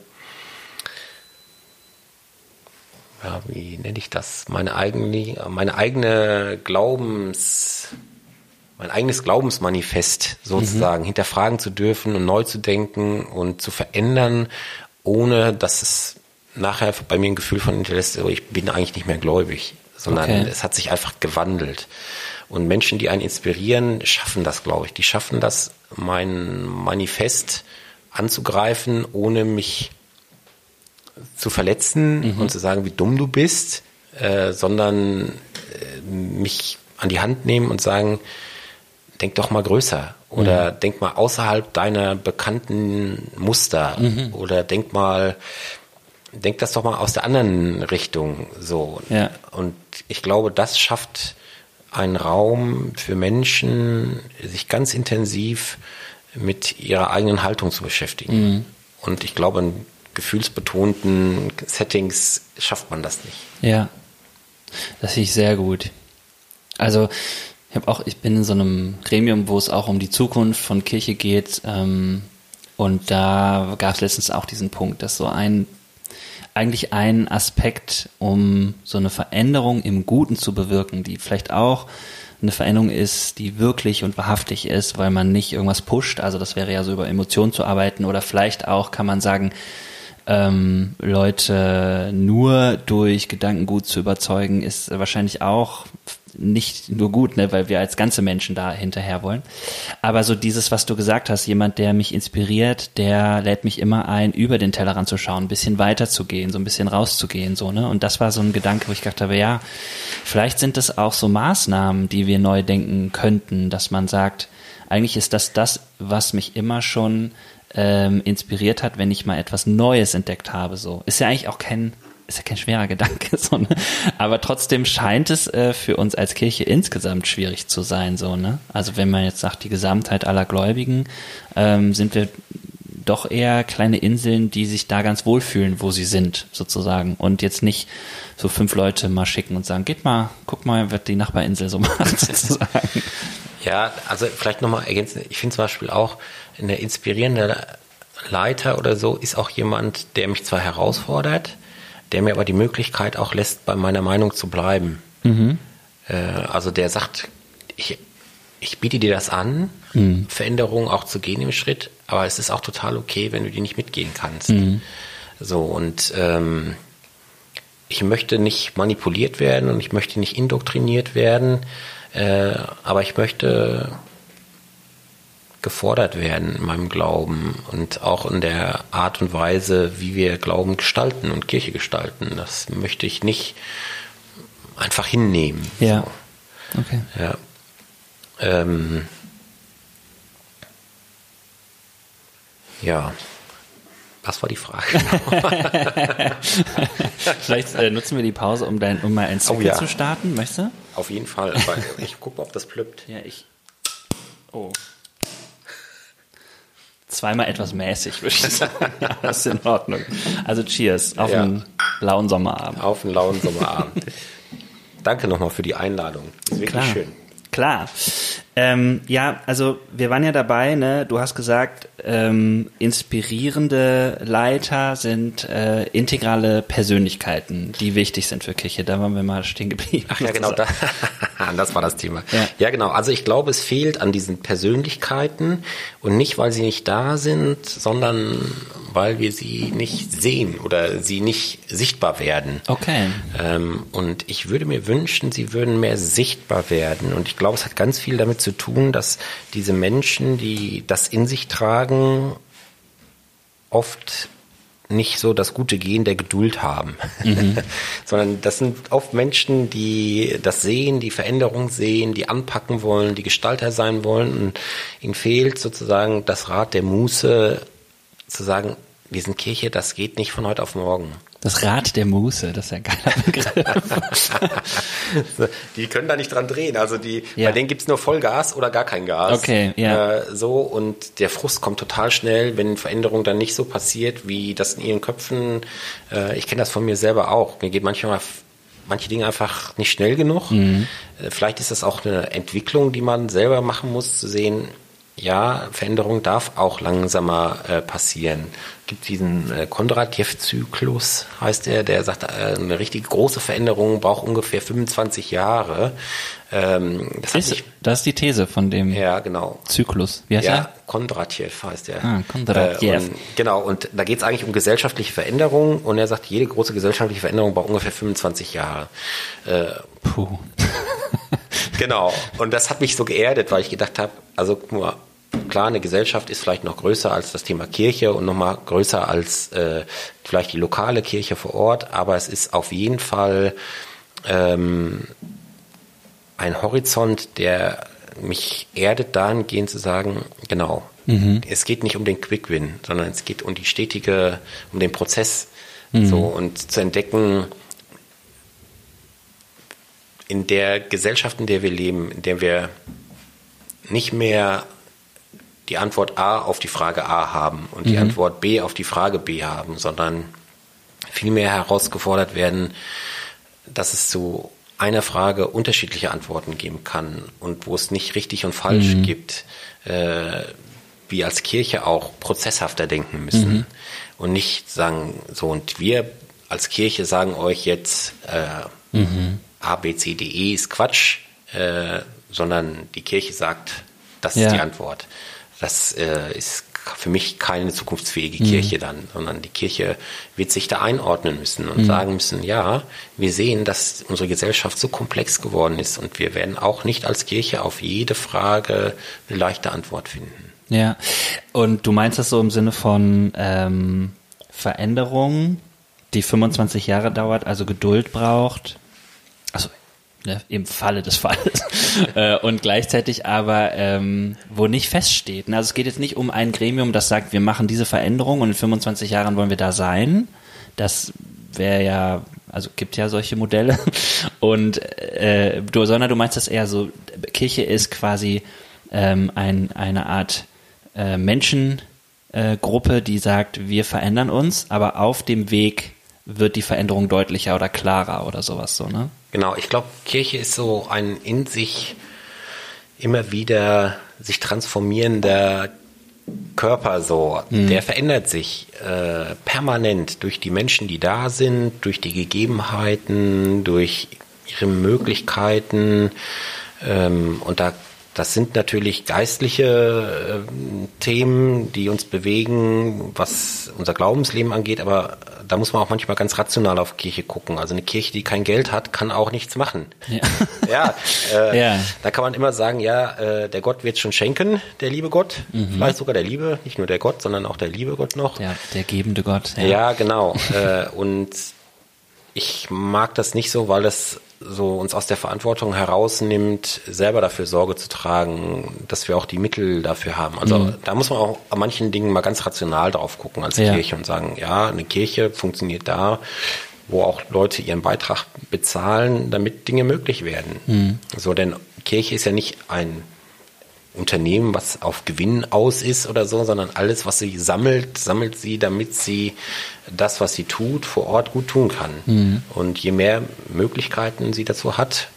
ja, wie nenne ich das? Meine eigene, meine eigene Glaubens, mein eigenes Glaubensmanifest sozusagen mhm. hinterfragen zu dürfen und neu zu denken und zu verändern, ohne dass es nachher bei mir ein Gefühl von hinterlässt, ich bin eigentlich nicht mehr gläubig, sondern okay. es hat sich einfach gewandelt. Und Menschen, die einen inspirieren, schaffen das, glaube ich. Die schaffen das, mein Manifest anzugreifen, ohne mich zu verletzen mhm. und zu sagen, wie dumm du bist, äh, sondern äh, mich an die Hand nehmen und sagen, denk doch mal größer oder mhm. denk mal außerhalb deiner bekannten Muster mhm. oder denk mal, denk das doch mal aus der anderen Richtung so. Ja. Und ich glaube, das schafft ein Raum für Menschen, sich ganz intensiv mit ihrer eigenen Haltung zu beschäftigen. Mhm. Und ich glaube, in gefühlsbetonten Settings schafft man das nicht. Ja, das finde ich sehr gut. Also ich habe auch, ich bin in so einem Gremium, wo es auch um die Zukunft von Kirche geht. Ähm, und da gab es letztens auch diesen Punkt, dass so ein eigentlich ein Aspekt, um so eine Veränderung im Guten zu bewirken, die vielleicht auch eine Veränderung ist, die wirklich und wahrhaftig ist, weil man nicht irgendwas pusht. Also das wäre ja so über Emotionen zu arbeiten oder vielleicht auch kann man sagen, ähm, Leute nur durch Gedankengut zu überzeugen, ist wahrscheinlich auch nicht nur gut, ne, weil wir als ganze Menschen da hinterher wollen. Aber so dieses, was du gesagt hast, jemand, der mich inspiriert, der lädt mich immer ein, über den Tellerrand zu schauen, ein bisschen weiter zu gehen, so ein bisschen rauszugehen, so, ne? Und das war so ein Gedanke, wo ich gedacht habe, ja, vielleicht sind das auch so Maßnahmen, die wir neu denken könnten, dass man sagt, eigentlich ist das das, was mich immer schon ähm, inspiriert hat, wenn ich mal etwas Neues entdeckt habe, so. Ist ja eigentlich auch kein ist ja kein schwerer Gedanke, [laughs] so, ne? aber trotzdem scheint es äh, für uns als Kirche insgesamt schwierig zu sein, so, ne? Also wenn man jetzt sagt, die Gesamtheit aller Gläubigen, ähm, sind wir doch eher kleine Inseln, die sich da ganz wohlfühlen, wo sie sind, sozusagen. Und jetzt nicht so fünf Leute mal schicken und sagen, geht mal, guck mal, was die Nachbarinsel so [laughs] macht, sozusagen. Ja, also vielleicht nochmal ergänzen. Ich finde zum Beispiel auch, eine inspirierende Leiter oder so ist auch jemand, der mich zwar herausfordert, der mir aber die Möglichkeit auch lässt, bei meiner Meinung zu bleiben. Mhm. Äh, also der sagt, ich, ich biete dir das an, mhm. Veränderungen auch zu gehen im Schritt, aber es ist auch total okay, wenn du die nicht mitgehen kannst. Mhm. So, und ähm, ich möchte nicht manipuliert werden und ich möchte nicht indoktriniert werden, äh, aber ich möchte gefordert werden in meinem Glauben und auch in der Art und Weise, wie wir Glauben gestalten und Kirche gestalten. Das möchte ich nicht einfach hinnehmen. Ja. So. Okay. Ja. Ähm, ja. Was war die Frage? [laughs] Vielleicht äh, nutzen wir die Pause, um, dein, um mal ein Zwickel Oh ja. zu starten. Möchtest du? Auf jeden Fall. Ich gucke mal, ob das plüppt. Ja, ich. Oh. Zweimal etwas mäßig, würde ich [laughs] sagen. Ja, das ist in Ordnung. Also Cheers auf Ja. einen blauen Sommerabend. Auf einen lauen Sommerabend. [laughs] Danke nochmal für die Einladung. Ist wirklich Klar. schön. Klar. Ähm, ja, also wir waren ja dabei, ne? Du hast gesagt, ähm, inspirierende Leiter sind äh, integrale Persönlichkeiten, die wichtig sind für Kirche. Da waren wir mal stehen geblieben. Ach ja, [laughs] genau, da, [laughs] das war das Thema. Ja. Ja. genau. Also ich glaube, es fehlt an diesen Persönlichkeiten und nicht, weil sie nicht da sind, sondern weil wir sie nicht sehen oder sie nicht sichtbar werden. Okay. Ähm, und ich würde mir wünschen, sie würden mehr sichtbar werden. Und ich glaube, es hat ganz viel damit zu tun, dass diese Menschen, die das in sich tragen, oft nicht so das gute Gen der Geduld haben, [laughs] sondern das sind oft Menschen, die das sehen, die Veränderung sehen, die anpacken wollen, die Gestalter sein wollen. Und ihnen fehlt sozusagen das Rad der Muße, zu sagen, wir sind Kirche, das geht nicht von heute auf morgen. Das Rad der Muße, das ist ja ein geiler Begriff. Die können da nicht dran drehen. Also die, Ja. bei denen gibt's nur Vollgas oder gar kein Gas. Okay, ja. Äh, so und der Frust kommt total schnell, wenn Veränderung dann nicht so passiert, wie das in ihren Köpfen. Äh, ich kenne das von mir selber auch. Mir geht manchmal manche Dinge einfach nicht schnell genug. Mhm. Äh, vielleicht ist das auch eine Entwicklung, die man selber machen muss, zu sehen. Ja, Veränderung darf auch langsamer äh, passieren. Gibt diesen äh, Kondratjew-Zyklus, heißt er, der sagt, äh, eine richtig große Veränderung braucht ungefähr 25 Jahre. Ähm, das Ist, mich, das ist die These von dem ja, genau. Zyklus. Wie heißt Ja, er? Kondratjew heißt er. Ah, Kondratjew. Äh, und, genau, und da geht es eigentlich um gesellschaftliche Veränderung und er sagt, jede große gesellschaftliche Veränderung braucht ungefähr 25 Jahre. Äh, Puh. [laughs] Genau. Und das hat mich so geerdet, weil ich gedacht habe, also guck mal, klar, eine Gesellschaft ist vielleicht noch größer als das Thema Kirche und nochmal größer als äh, vielleicht die lokale Kirche vor Ort, aber es ist auf jeden Fall ähm, ein Horizont, der mich erdet dahingehend zu sagen, genau, es geht nicht um den Quick Win, sondern es geht um die stetige, um den Prozess. So und zu entdecken, in der Gesellschaft, in der wir leben, in der wir nicht mehr die Antwort A auf die Frage A haben und die Antwort B auf die Frage B haben, sondern vielmehr herausgefordert werden, dass es zu einer Frage unterschiedliche Antworten geben kann und wo es nicht richtig und falsch gibt, äh, wir als Kirche auch prozesshafter denken müssen und nicht sagen, so und wir als Kirche sagen euch jetzt äh, A, B, C, D, E ist Quatsch, äh, sondern die Kirche sagt, das Ja. ist die Antwort. Das äh, ist für mich keine zukunftsfähige Kirche dann, sondern die Kirche wird sich da einordnen müssen und sagen müssen, ja, wir sehen, dass unsere Gesellschaft so komplex geworden ist und wir werden auch nicht als Kirche auf jede Frage eine leichte Antwort finden. Ja. Und du meinst das so im Sinne von ähm, Veränderung, die 25 Jahre dauert, also Geduld braucht. Ne, im Falle des Falles. [laughs] äh, und gleichzeitig aber, ähm, wo nicht feststeht. ne? Also es geht jetzt nicht um ein Gremium, das sagt, wir machen diese Veränderung und in 25 Jahren wollen wir da sein. Das wäre ja, also gibt ja solche Modelle. [laughs] Und äh, du, sondern du meinst das eher so, Kirche ist quasi ähm, ein, eine Art äh, Menschengruppe, äh, die sagt, wir verändern uns, aber auf dem Weg wird die Veränderung deutlicher oder klarer oder sowas so, ne? Genau, ich glaube, Kirche ist so ein in sich immer wieder sich transformierender Körper so. Der verändert sich äh, permanent durch die Menschen, die da sind, durch die Gegebenheiten, durch ihre Möglichkeiten. Ähm, und da das sind natürlich geistliche ähm, Themen, die uns bewegen, was unser Glaubensleben angeht, aber da muss man auch manchmal ganz rational auf Kirche gucken. Also eine Kirche, die kein Geld hat, kann auch nichts machen. Ja. [laughs] Ja, äh, Ja. da kann man immer sagen, ja, äh, der Gott wird schon schenken, der liebe Gott. Vielleicht sogar der Liebe, nicht nur der Gott, sondern auch der liebe Gott noch. Ja, der gebende Gott. Ja, genau. äh, und ich mag das nicht so, weil das so uns aus der Verantwortung herausnimmt, selber dafür Sorge zu tragen, dass wir auch die Mittel dafür haben. Also mhm. da muss man auch an manchen Dingen mal ganz rational drauf gucken als ja. Kirche und sagen, ja, eine Kirche funktioniert da, wo auch Leute ihren Beitrag bezahlen, damit Dinge möglich werden. Mhm. So, denn Kirche ist ja nicht ein Unternehmen, was auf Gewinn aus ist oder so, sondern alles, was sie sammelt, sammelt sie, damit sie das, was sie tut, vor Ort gut tun kann. Mhm. Und je mehr Möglichkeiten sie dazu hat,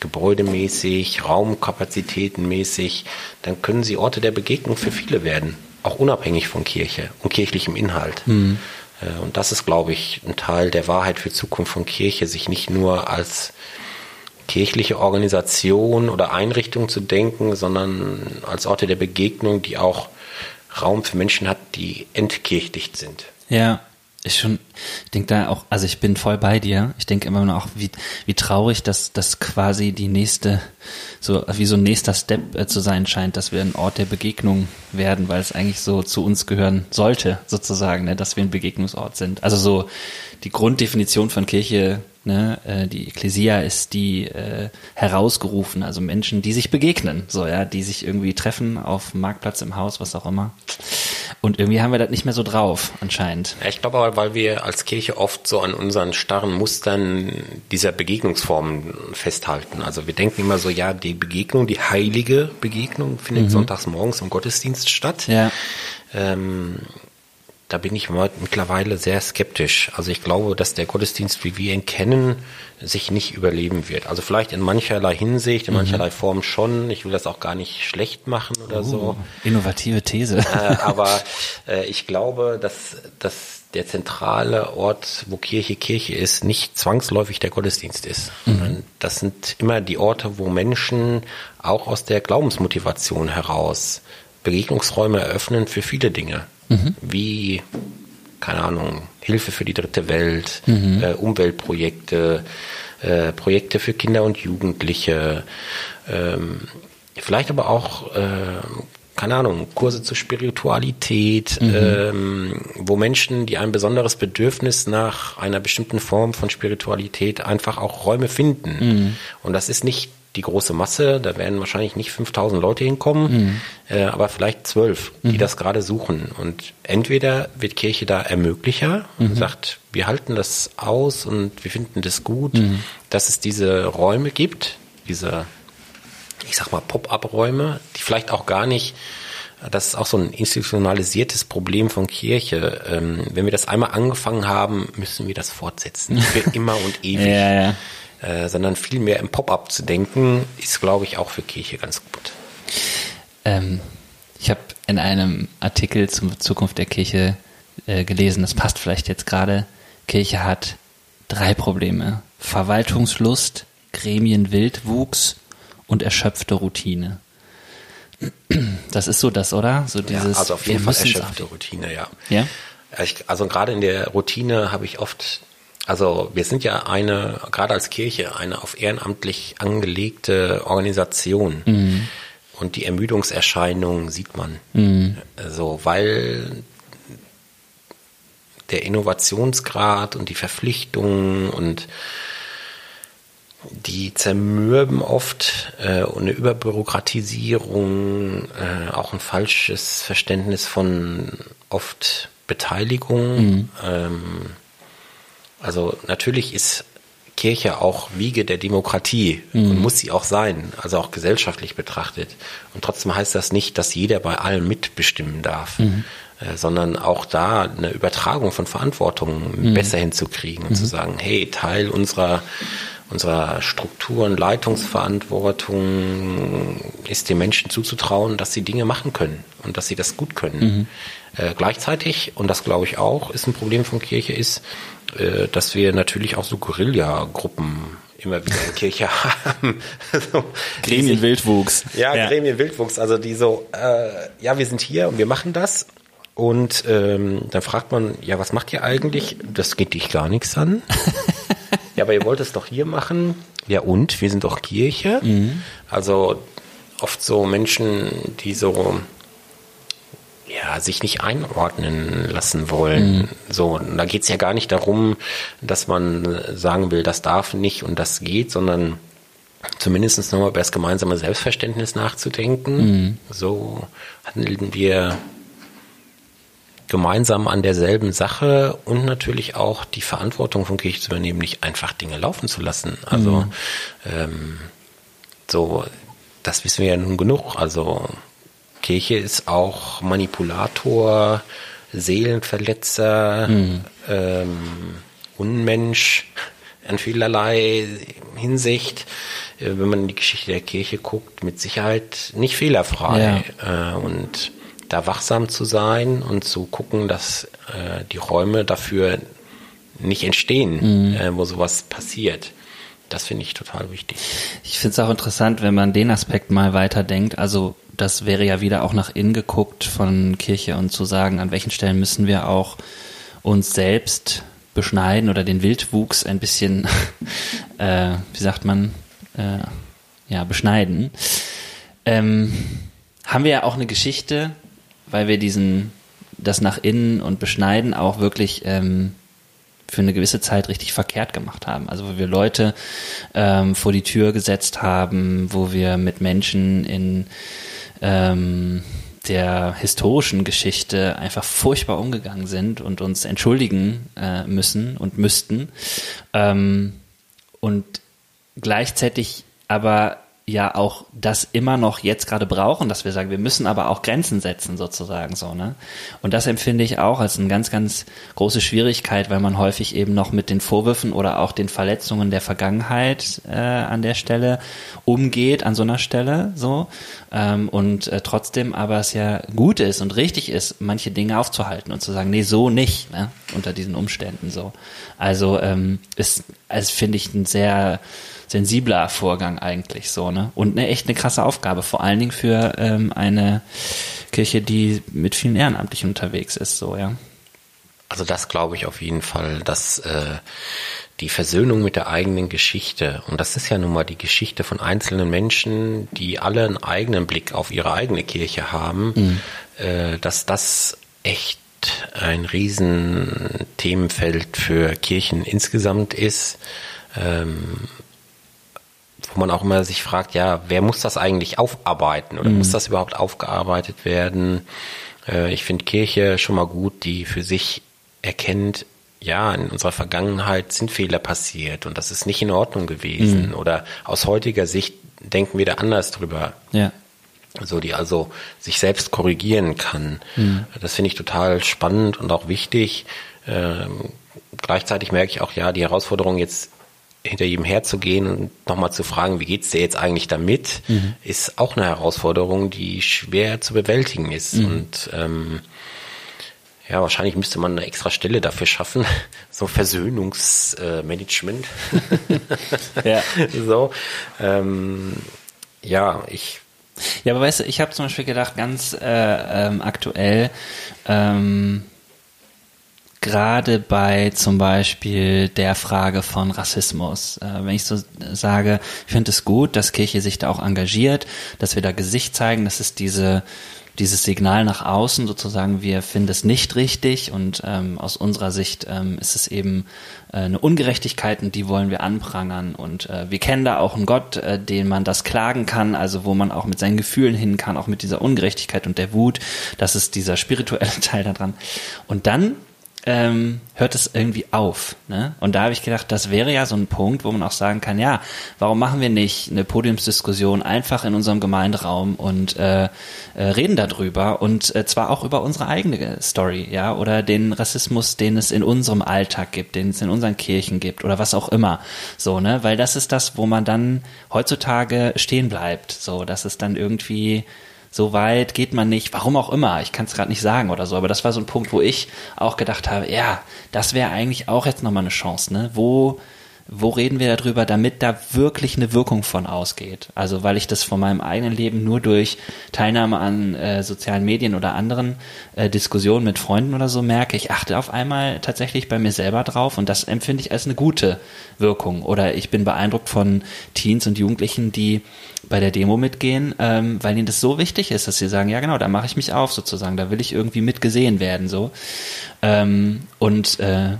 gebäudemäßig, Raumkapazitätenmäßig, dann können sie Orte der Begegnung für viele werden, auch unabhängig von Kirche und kirchlichem Inhalt. Mhm. Äh, und das ist, glaube ich, ein Teil der Wahrheit für Zukunft von Kirche, sich nicht nur als kirchliche Organisation oder Einrichtung zu denken, sondern als Orte der Begegnung, die auch Raum für Menschen hat, die entkirchlicht sind. Ja, ist schon, ich denke da auch, also ich bin voll bei dir. Ich denke immer noch, wie, wie traurig, dass das quasi die nächste, so wie so ein nächster Step äh, zu sein scheint, dass wir ein Ort der Begegnung werden, weil es eigentlich so zu uns gehören sollte, sozusagen, ne, dass wir ein Begegnungsort sind. Also so die Grunddefinition von Kirche Ne? Äh, die Ekklesia ist die äh, herausgerufen, also Menschen, die sich begegnen, so ja, die sich irgendwie treffen auf dem Marktplatz, im Haus, was auch immer. Und irgendwie haben wir das nicht mehr so drauf, anscheinend. Ich glaube aber, weil wir als Kirche oft so an unseren starren Mustern dieser Begegnungsformen festhalten. Also wir denken immer so, ja, die Begegnung, die heilige Begegnung findet mhm. sonntags morgens im Gottesdienst statt. Ja. Ähm, da bin ich mittlerweile sehr skeptisch. Also ich glaube, dass der Gottesdienst, wie wir ihn kennen, sich nicht überleben wird. Also vielleicht in mancherlei Hinsicht, in mhm. mancherlei Form schon. Ich will das auch gar nicht schlecht machen oder uh, so. Innovative These. Äh, [laughs] aber äh, ich glaube, dass, dass der zentrale Ort, wo Kirche Kirche ist, nicht zwangsläufig der Gottesdienst ist. Mhm. Das sind immer die Orte, wo Menschen auch aus der Glaubensmotivation heraus Begegnungsräume eröffnen für viele Dinge mhm. wie, keine Ahnung, Hilfe für die dritte Welt, mhm. äh, Umweltprojekte, äh, Projekte für Kinder und Jugendliche, ähm, vielleicht aber auch, äh, keine Ahnung, Kurse zur Spiritualität, mhm. ähm, wo Menschen, die ein besonderes Bedürfnis nach einer bestimmten Form von Spiritualität einfach auch Räume finden. Mhm. Und das ist nicht die große Masse, da werden wahrscheinlich nicht 5000 Leute hinkommen, mhm. äh, aber vielleicht zwölf, die mhm. das gerade suchen. Und entweder wird Kirche da Ermöglicher und mhm. sagt, wir halten das aus und wir finden das gut, mhm. dass es diese Räume gibt, diese, ich sag mal, Pop-up-Räume, die vielleicht auch gar nicht das ist auch so ein institutionalisiertes Problem von Kirche. Ähm, wenn wir das einmal angefangen haben, müssen wir das fortsetzen. Für [laughs] immer und ewig. ja, ja. Äh, sondern viel mehr im Pop-up zu denken, ist, glaube ich, auch für Kirche ganz gut. Ähm, ich habe in einem Artikel zur Zukunft der Kirche äh, gelesen, das passt vielleicht jetzt gerade, Kirche hat drei Probleme. Verwaltungslust, Gremienwildwuchs und erschöpfte Routine. Das ist so das, oder? So dieses, ja, also auf jeden Fall erschöpfte Routine, ja. Ja? Also gerade in der Routine habe ich oft also wir sind ja eine, gerade als Kirche, eine auf ehrenamtlich angelegte Organisation. Mhm. Und die Ermüdungserscheinungen sieht man. Mhm. Also, weil der Innovationsgrad und die Verpflichtungen und die zermürben oft äh, eine Überbürokratisierung, äh, auch ein falsches Verständnis von oft Beteiligung. Mhm. Ähm, also natürlich ist Kirche auch Wiege der Demokratie mhm. und muss sie auch sein, also auch gesellschaftlich betrachtet. Und trotzdem heißt das nicht, dass jeder bei allem mitbestimmen darf, mhm. äh, sondern auch da eine Übertragung von Verantwortung mhm. besser hinzukriegen und zu mhm. sagen, hey, Teil unserer unserer Strukturen, Leitungsverantwortung ist den Menschen zuzutrauen, dass sie Dinge machen können und dass sie das gut können. Äh, gleichzeitig, und das glaube ich auch, ist ein Problem von Kirche, ist, äh, dass wir natürlich auch so Guerilla-Gruppen immer wieder in Kirche [laughs] haben. so, Gremienwildwuchs. Ja, ja, Gremienwildwuchs. Also die so, äh, ja, wir sind hier und wir machen das. Und ähm, dann fragt man, ja, was macht ihr eigentlich? Das geht dich gar nichts an. [laughs] ja, aber ihr wollt es doch hier machen. Ja, und? Wir sind doch Kirche. Mhm. Also oft so Menschen, die so ja, sich nicht einordnen lassen wollen. Mhm. So, da geht's ja gar nicht darum, dass man sagen will, das darf nicht und das geht, sondern zumindest nochmal über das gemeinsame Selbstverständnis nachzudenken. Mhm. So handeln wir gemeinsam an derselben Sache und natürlich auch die Verantwortung von Kirche zu übernehmen, nicht einfach Dinge laufen zu lassen. Also mhm. ähm, so, das wissen wir ja nun genug. Also Kirche ist auch Manipulator, Seelenverletzer, mhm. ähm, Unmensch in vielerlei Hinsicht. Äh, wenn man in die Geschichte der Kirche guckt, mit Sicherheit nicht fehlerfrei. Ja. Äh, und da wachsam zu sein und zu gucken, dass äh, die Räume dafür nicht entstehen, mhm. wo sowas passiert. Das finde ich total wichtig. Ich finde es auch interessant, wenn man den Aspekt mal weiterdenkt. Also das wäre ja wieder auch nach innen geguckt von Kirche und zu sagen, an welchen Stellen müssen wir auch uns selbst beschneiden oder den Wildwuchs ein bisschen, [laughs] äh, wie sagt man, äh, ja, beschneiden. Ähm, haben wir ja auch eine Geschichte, weil wir diesen, das nach innen und beschneiden auch wirklich ähm, für eine gewisse Zeit richtig verkehrt gemacht haben. Also wo wir Leute ähm, vor die Tür gesetzt haben, wo wir mit Menschen in ähm, der historischen Geschichte einfach furchtbar umgegangen sind und uns entschuldigen äh, müssen und müssten. Ähm, und gleichzeitig aber ja auch das immer noch jetzt gerade brauchen, dass wir sagen, wir müssen aber auch Grenzen setzen sozusagen so, ne? Und das empfinde ich auch als eine ganz, ganz große Schwierigkeit, weil man häufig eben noch mit den Vorwürfen oder auch den Verletzungen der Vergangenheit äh, an der Stelle umgeht, an so einer Stelle so. Ähm, und äh, trotzdem aber es ja gut ist und richtig ist, manche Dinge aufzuhalten und zu sagen, nee, so nicht, ne? Unter diesen Umständen so. Also ähm, ist, also finde ich ein sehr sensibler Vorgang eigentlich so, ne? Und eine echt eine krasse Aufgabe, vor allen Dingen für ähm, eine Kirche, die mit vielen Ehrenamtlichen unterwegs ist, so, ja. Also das glaube ich auf jeden Fall, dass äh, die Versöhnung mit der eigenen Geschichte, und das ist ja nun mal die Geschichte von einzelnen Menschen, die alle einen eigenen Blick auf ihre eigene Kirche haben, mhm. äh, dass das echt ein riesen Themenfeld für Kirchen insgesamt ist. Ähm, wo man auch immer sich fragt, ja, wer muss das eigentlich aufarbeiten oder mhm. muss das überhaupt aufgearbeitet werden? Äh, ich finde Kirche schon mal gut, die für sich erkennt, ja, in unserer Vergangenheit sind Fehler passiert und das ist nicht in Ordnung gewesen. Mhm. Oder aus heutiger Sicht denken wir da anders drüber. Ja. So, die also sich selbst korrigieren kann. Mhm. Das finde ich total spannend und auch wichtig. Ähm, gleichzeitig merke ich auch, ja, die Herausforderung jetzt hinter jedem herzugehen und nochmal zu fragen, wie geht's dir jetzt eigentlich damit, mhm. ist auch eine Herausforderung, die schwer zu bewältigen ist. Mhm. Und ähm, ja, wahrscheinlich müsste man eine extra Stelle dafür schaffen, [laughs] so Versöhnungsmanagement. Äh, [laughs] ja. [laughs] so, ähm, ja, ich ja, aber weißt du, ich habe zum Beispiel gedacht, ganz äh, ähm, aktuell, ähm, gerade bei zum Beispiel der Frage von Rassismus. Äh, wenn ich so sage, ich finde es gut, dass Kirche sich da auch engagiert, dass wir da Gesicht zeigen, dass es diese dieses Signal nach außen sozusagen, wir finden es nicht richtig und ähm, aus unserer Sicht ähm, ist es eben äh, eine Ungerechtigkeit und die wollen wir anprangern und äh, wir kennen da auch einen Gott, äh, den man das klagen kann, also wo man auch mit seinen Gefühlen hin kann, auch mit dieser Ungerechtigkeit und der Wut, das ist dieser spirituelle [laughs] Teil daran. Und dann ähm, hört es irgendwie auf. Ne? Und da habe ich gedacht, das wäre ja so ein Punkt, wo man auch sagen kann, ja, warum machen wir nicht eine Podiumsdiskussion einfach in unserem Gemeinderaum und äh, äh, reden darüber und äh, zwar auch über unsere eigene Story, ja, oder den Rassismus, den es in unserem Alltag gibt, den es in unseren Kirchen gibt oder was auch immer. So, ne? Weil das ist das, wo man dann heutzutage stehen bleibt. So, dass es dann irgendwie so weit geht man nicht, warum auch immer, ich kann es gerade nicht sagen oder so, aber das war so ein Punkt, wo ich auch gedacht habe, ja, das wäre eigentlich auch jetzt nochmal eine Chance, ne? Wo wo reden wir darüber, damit da wirklich eine Wirkung von ausgeht? Also weil ich das von meinem eigenen Leben nur durch Teilnahme an äh, sozialen Medien oder anderen äh, Diskussionen mit Freunden oder so merke, ich achte auf einmal tatsächlich bei mir selber drauf und das empfinde ich als eine gute Wirkung. Oder ich bin beeindruckt von Teens und Jugendlichen, die bei der Demo mitgehen, ähm, weil ihnen das so wichtig ist, dass sie sagen, ja genau, da mache ich mich auf sozusagen, da will ich irgendwie mitgesehen werden so. Ähm, und äh,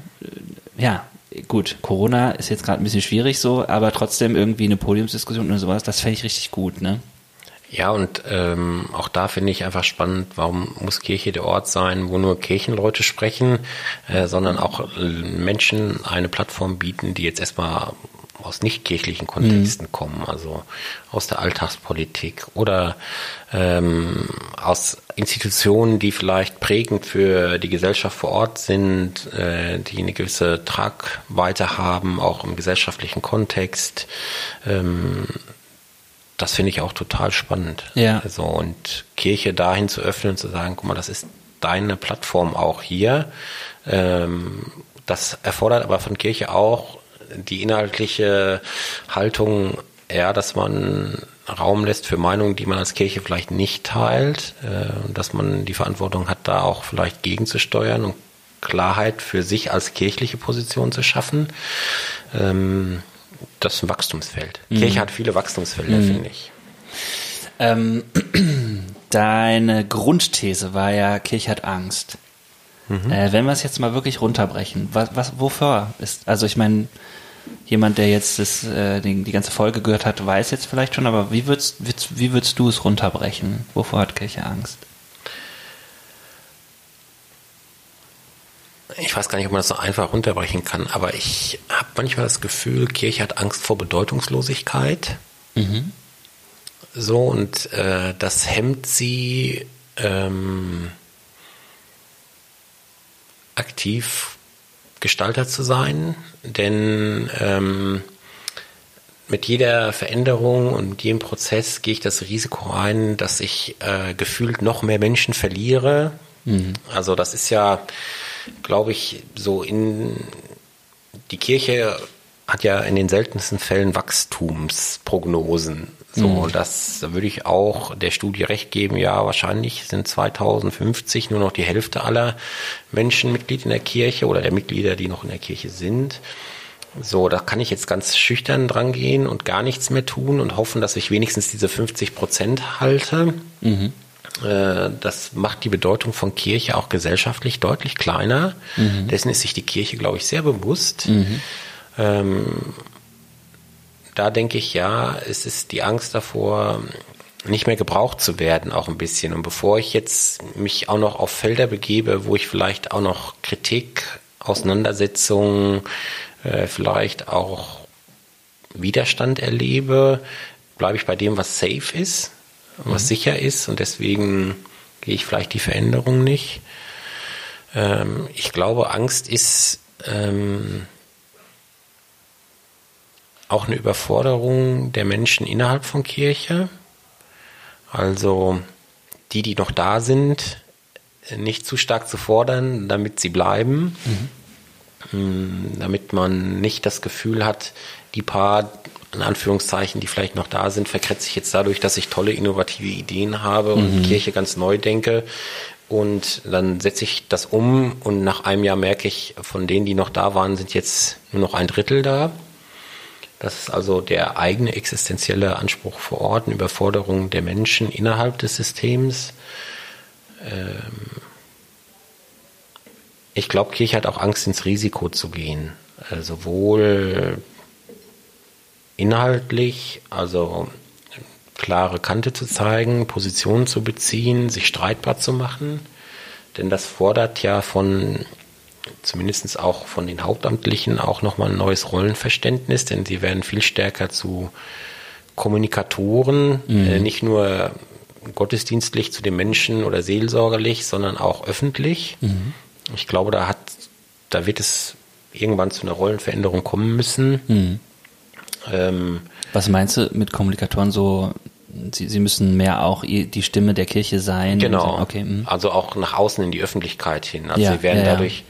ja, gut, Corona ist jetzt gerade ein bisschen schwierig so, aber trotzdem irgendwie eine Podiumsdiskussion oder sowas, das fände ich richtig gut, ne? Ja, und ähm, auch da finde ich einfach spannend, warum muss Kirche der Ort sein, wo nur Kirchenleute sprechen, äh, sondern auch Menschen eine Plattform bieten, die jetzt erstmal aus nicht-kirchlichen Kontexten mhm. kommen, also aus der Alltagspolitik oder ähm, aus Institutionen, die vielleicht prägend für die Gesellschaft vor Ort sind, äh, die eine gewisse Tragweite haben, auch im gesellschaftlichen Kontext. Ähm, das finde ich auch total spannend. Ja. Also und Kirche dahin zu öffnen und zu sagen, guck mal, das ist deine Plattform auch hier. Ähm, das erfordert aber von Kirche auch die inhaltliche Haltung eher, dass man Raum lässt für Meinungen, die man als Kirche vielleicht nicht teilt, äh, dass man die Verantwortung hat, da auch vielleicht gegenzusteuern und Klarheit für sich als kirchliche Position zu schaffen. Ähm, das ist ein Wachstumsfeld. Mhm. Kirche hat viele Wachstumsfelder, mhm. finde ich. Ähm, [clears throat] deine Grundthese war ja, Kirche hat Angst. Mhm. Äh, wenn wir es jetzt mal wirklich runterbrechen, was, was, wofür ist, also ich meine, jemand, der jetzt das, äh, die, die, ganze Folge gehört hat, weiß jetzt vielleicht schon, aber wie würdest, wie würdest du es runterbrechen? Wovor hat Kirche Angst? Ich weiß gar nicht, ob man das so einfach runterbrechen kann, aber ich habe manchmal das Gefühl, Kirche hat Angst vor Bedeutungslosigkeit. Mhm. So, und äh, das hemmt sie ähm, aktiv Gestalter zu sein, denn ähm, mit jeder Veränderung und mit jedem Prozess gehe ich das Risiko ein, dass ich äh, gefühlt noch mehr Menschen verliere. Mhm. Also das ist ja, glaube ich, so in die Kirche hat ja in den seltensten Fällen Wachstumsprognosen. So, mhm. das da würde ich auch der Studie recht geben. Ja, wahrscheinlich sind 2050 nur noch die Hälfte aller Menschen Mitglied in der Kirche oder der Mitglieder, die noch in der Kirche sind. So, da kann ich jetzt ganz schüchtern dran gehen und gar nichts mehr tun und hoffen, dass ich wenigstens diese 50 Prozent halte. Mhm. Äh, das macht die Bedeutung von Kirche auch gesellschaftlich deutlich kleiner. Mhm. Dessen ist sich die Kirche, glaube ich, sehr bewusst. Mhm. Ähm, da denke ich, ja, es ist die Angst davor, nicht mehr gebraucht zu werden, auch ein bisschen. Und bevor ich jetzt mich auch noch auf Felder begebe, wo ich vielleicht auch noch Kritik, Auseinandersetzungen, äh, vielleicht auch Widerstand erlebe, bleibe ich bei dem, was safe ist, was mhm. sicher ist. Und deswegen gehe ich vielleicht die Veränderung nicht. Ähm, ich glaube, Angst ist ähm, auch eine Überforderung der Menschen innerhalb von Kirche. Also die, die noch da sind, nicht zu stark zu fordern, damit sie bleiben, mhm. damit man nicht das Gefühl hat, die paar, in Anführungszeichen, die vielleicht noch da sind, verkretze ich jetzt dadurch, dass ich tolle innovative Ideen habe und mhm. Kirche ganz neu denke. Und dann setze ich das um und nach einem Jahr merke ich, von denen, die noch da waren, sind jetzt nur noch ein Drittel da. Das ist also der eigene existenzielle Anspruch vor Ort, eine Überforderung der Menschen innerhalb des Systems. Ähm, ich glaube, Kirche hat auch Angst, ins Risiko zu gehen. Äh, sowohl inhaltlich, also klare Kante zu zeigen, Positionen zu beziehen, sich streitbar zu machen. Denn das fordert ja von zumindest auch von den Hauptamtlichen auch nochmal ein neues Rollenverständnis, denn sie werden viel stärker zu Kommunikatoren, mhm. äh, nicht nur gottesdienstlich zu den Menschen oder seelsorgerlich, sondern auch öffentlich. Mhm. Ich glaube, da hat, da wird es irgendwann zu einer Rollenveränderung kommen müssen. Mhm. Ähm, Was meinst du mit Kommunikatoren so? Sie, sie müssen mehr auch die Stimme der Kirche sein. Genau. Okay. Mhm. Also auch nach außen in die Öffentlichkeit hin. Also ja, sie werden ja, dadurch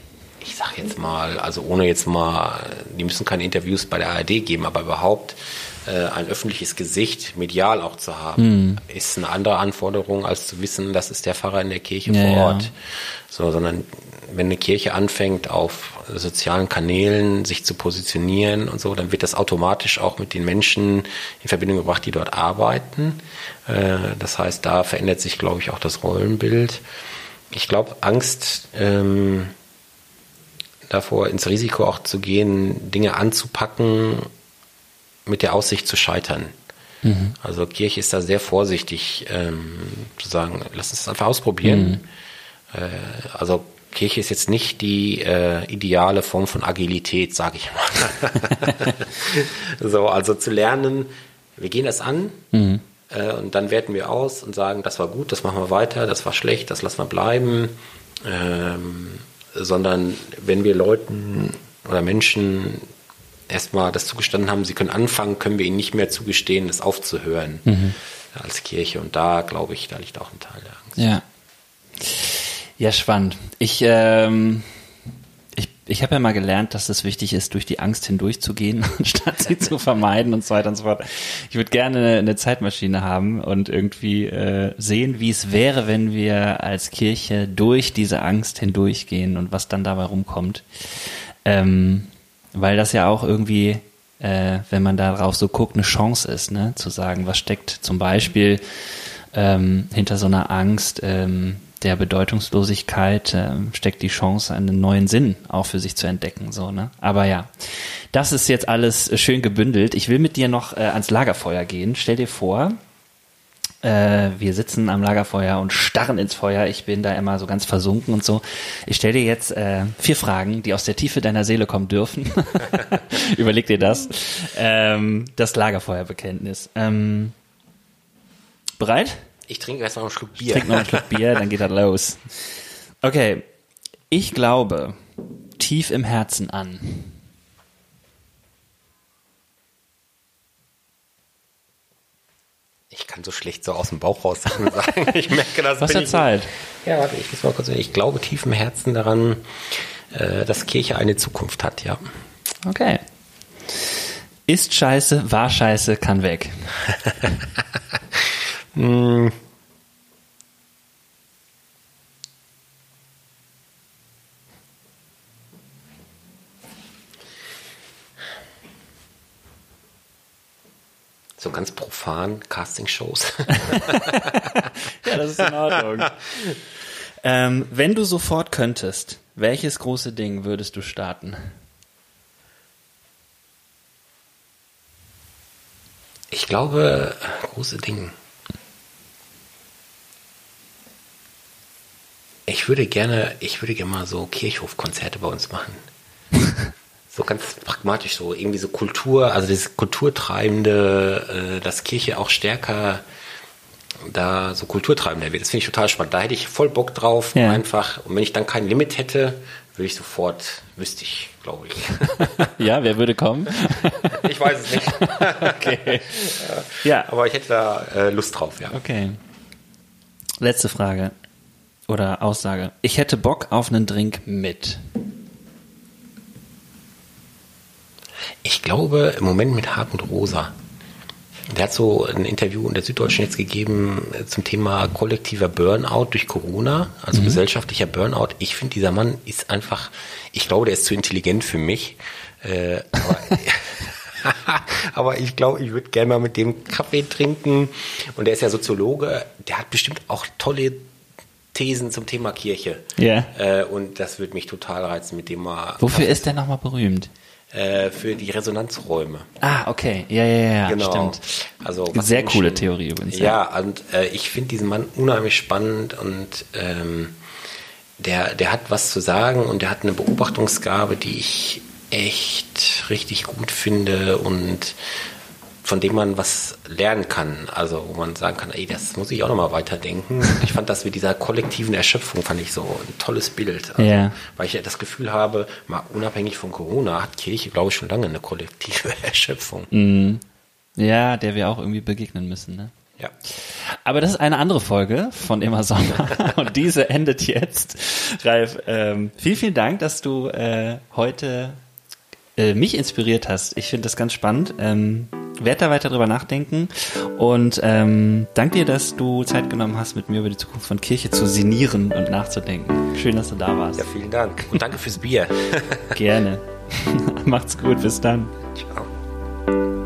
ich sag jetzt mal, also ohne jetzt mal, die müssen keine Interviews bei der ARD geben, aber überhaupt äh, ein öffentliches Gesicht, medial auch zu haben, mhm. ist eine andere Anforderung, als zu wissen, das ist der Pfarrer in der Kirche ja, vor Ort. Ja. So, sondern wenn eine Kirche anfängt, auf sozialen Kanälen sich zu positionieren und so, dann wird das automatisch auch mit den Menschen in Verbindung gebracht, die dort arbeiten. Äh, das heißt, da verändert sich, glaube ich, auch das Rollenbild. Ich glaube, Angst ähm, davor, ins Risiko auch zu gehen, Dinge anzupacken, mit der Aussicht zu scheitern. Mhm. Also Kirche ist da sehr vorsichtig, ähm, zu sagen, lass uns das einfach ausprobieren. Mhm. Äh, also Kirche ist jetzt nicht die äh, ideale Form von Agilität, sage ich mal. [laughs] so, also zu lernen, wir gehen das an mhm. äh, und dann werten wir aus und sagen, das war gut, das machen wir weiter, das war schlecht, das lassen wir bleiben. Ähm, sondern wenn wir Leuten oder Menschen erstmal das zugestanden haben, sie können anfangen, können wir ihnen nicht mehr zugestehen, das aufzuhören mhm. als Kirche. Und da, glaube ich, da liegt auch ein Teil der Angst. Ja. Ja, spannend. Ich, ähm, ich, habe ja mal gelernt, dass es wichtig ist, durch die Angst hindurchzugehen, [laughs] statt sie zu vermeiden und so weiter und so fort. Ich würde gerne eine, eine, Zeitmaschine haben und irgendwie äh, sehen, wie es wäre, wenn wir als Kirche durch diese Angst hindurchgehen und was dann dabei rumkommt. Ähm, weil das ja auch irgendwie, äh, wenn man darauf so guckt, eine Chance ist, ne? zu sagen, was steckt zum Beispiel ähm, hinter so einer Angst, ähm, der Bedeutungslosigkeit äh, steckt die Chance, einen neuen Sinn auch für sich zu entdecken. So, ne? Aber ja, das ist jetzt alles schön gebündelt. Ich will mit dir noch äh, ans Lagerfeuer gehen. Stell dir vor, äh, wir sitzen am Lagerfeuer und starren ins Feuer. Ich bin da immer so ganz versunken und so. Ich stelle dir jetzt äh, vier Fragen, die aus der Tiefe deiner Seele kommen dürfen. [laughs] Überleg dir das. Ähm, das Lagerfeuerbekenntnis. Ähm, bereit? Ich trinke erst noch einen Schluck Bier. Ich trinke noch einen Schluck Bier, dann geht das los. Okay. Ich glaube tief im Herzen an. Ich kann so schlecht so aus dem Bauch raus sagen. [laughs] Ich merke, das Was bin ich Zeit? Ja, warte, ich muss mal kurz. Ich glaube tief im Herzen daran, äh, dass Kirche eine Zukunft hat, ja. Okay. Ist scheiße, war scheiße, kann weg. [laughs] hm. so ganz profan Castingshows. [laughs] ja, das ist in Ordnung. ähm, wenn du sofort könntest, welches große Ding würdest du starten? Ich glaube, große Ding. Ich würde gerne, ich würde gerne mal so Kirchhofkonzerte bei uns machen. [laughs] so ganz pragmatisch so irgendwie so Kultur, also das Kulturtreibende, äh, dass Kirche auch stärker da so kulturtreibender wird. Das finde ich total spannend. Da hätte ich voll Bock drauf, ja. einfach. Und wenn ich dann kein Limit hätte, würde ich sofort, wüsste ich, glaube ich. [laughs] ja, wer würde kommen? [laughs] ich weiß es nicht. okay. Ja. Aber ich hätte da äh, Lust drauf, ja. Okay. Letzte Frage oder Aussage. Ich hätte Bock auf einen Drink mit. Ich glaube im Moment mit Hartmut Rosa. Der hat so ein Interview in der Süddeutschen jetzt gegeben äh, zum Thema kollektiver Burnout durch Corona, also mhm. gesellschaftlicher Burnout. Ich finde, dieser Mann ist einfach, ich glaube, der ist zu intelligent für mich. Äh, aber, [laughs] aber ich glaube, ich würde gerne mal mit dem Kaffee trinken. Und der ist ja Soziologe, der hat bestimmt auch tolle Thesen zum Thema Kirche. Ja. Yeah. Äh, und das würde mich total reizen, mit dem mal. Wofür ist der nochmal berühmt? Äh, für die Resonanzräume. Ah, okay. Ja, ja, ja, genau. stimmt. Also, Sehr coole Theorie übrigens. Ja, ja. und äh, ich finde diesen Mann unheimlich spannend und ähm, der, der hat was zu sagen und der hat eine Beobachtungsgabe, die ich echt richtig gut finde und von dem man was lernen kann. Also wo man sagen kann, ey, das muss ich auch nochmal weiterdenken. Ich fand das mit dieser kollektiven Erschöpfung, fand ich so ein tolles Bild. Also, ja. Weil ich ja das Gefühl habe, mal unabhängig von Corona hat Kirche, glaube ich, schon lange eine kollektive [laughs] Erschöpfung. Mhm. Ja, der wir auch irgendwie begegnen müssen. Ne? Ja. Aber das ist eine andere Folge von Immer Sommer [laughs] und diese endet jetzt. Ralf, ähm, vielen, vielen Dank, dass du äh, heute äh, mich inspiriert hast. Ich finde das ganz spannend. Ähm, werd da weiter drüber nachdenken und ähm, danke dir, dass du Zeit genommen hast, mit mir über die Zukunft von Kirche zu sinnieren und nachzudenken. Schön, dass du da warst. Ja, vielen Dank. Und danke fürs Bier. Gerne. [laughs] [laughs] Macht's gut, bis dann. Ciao.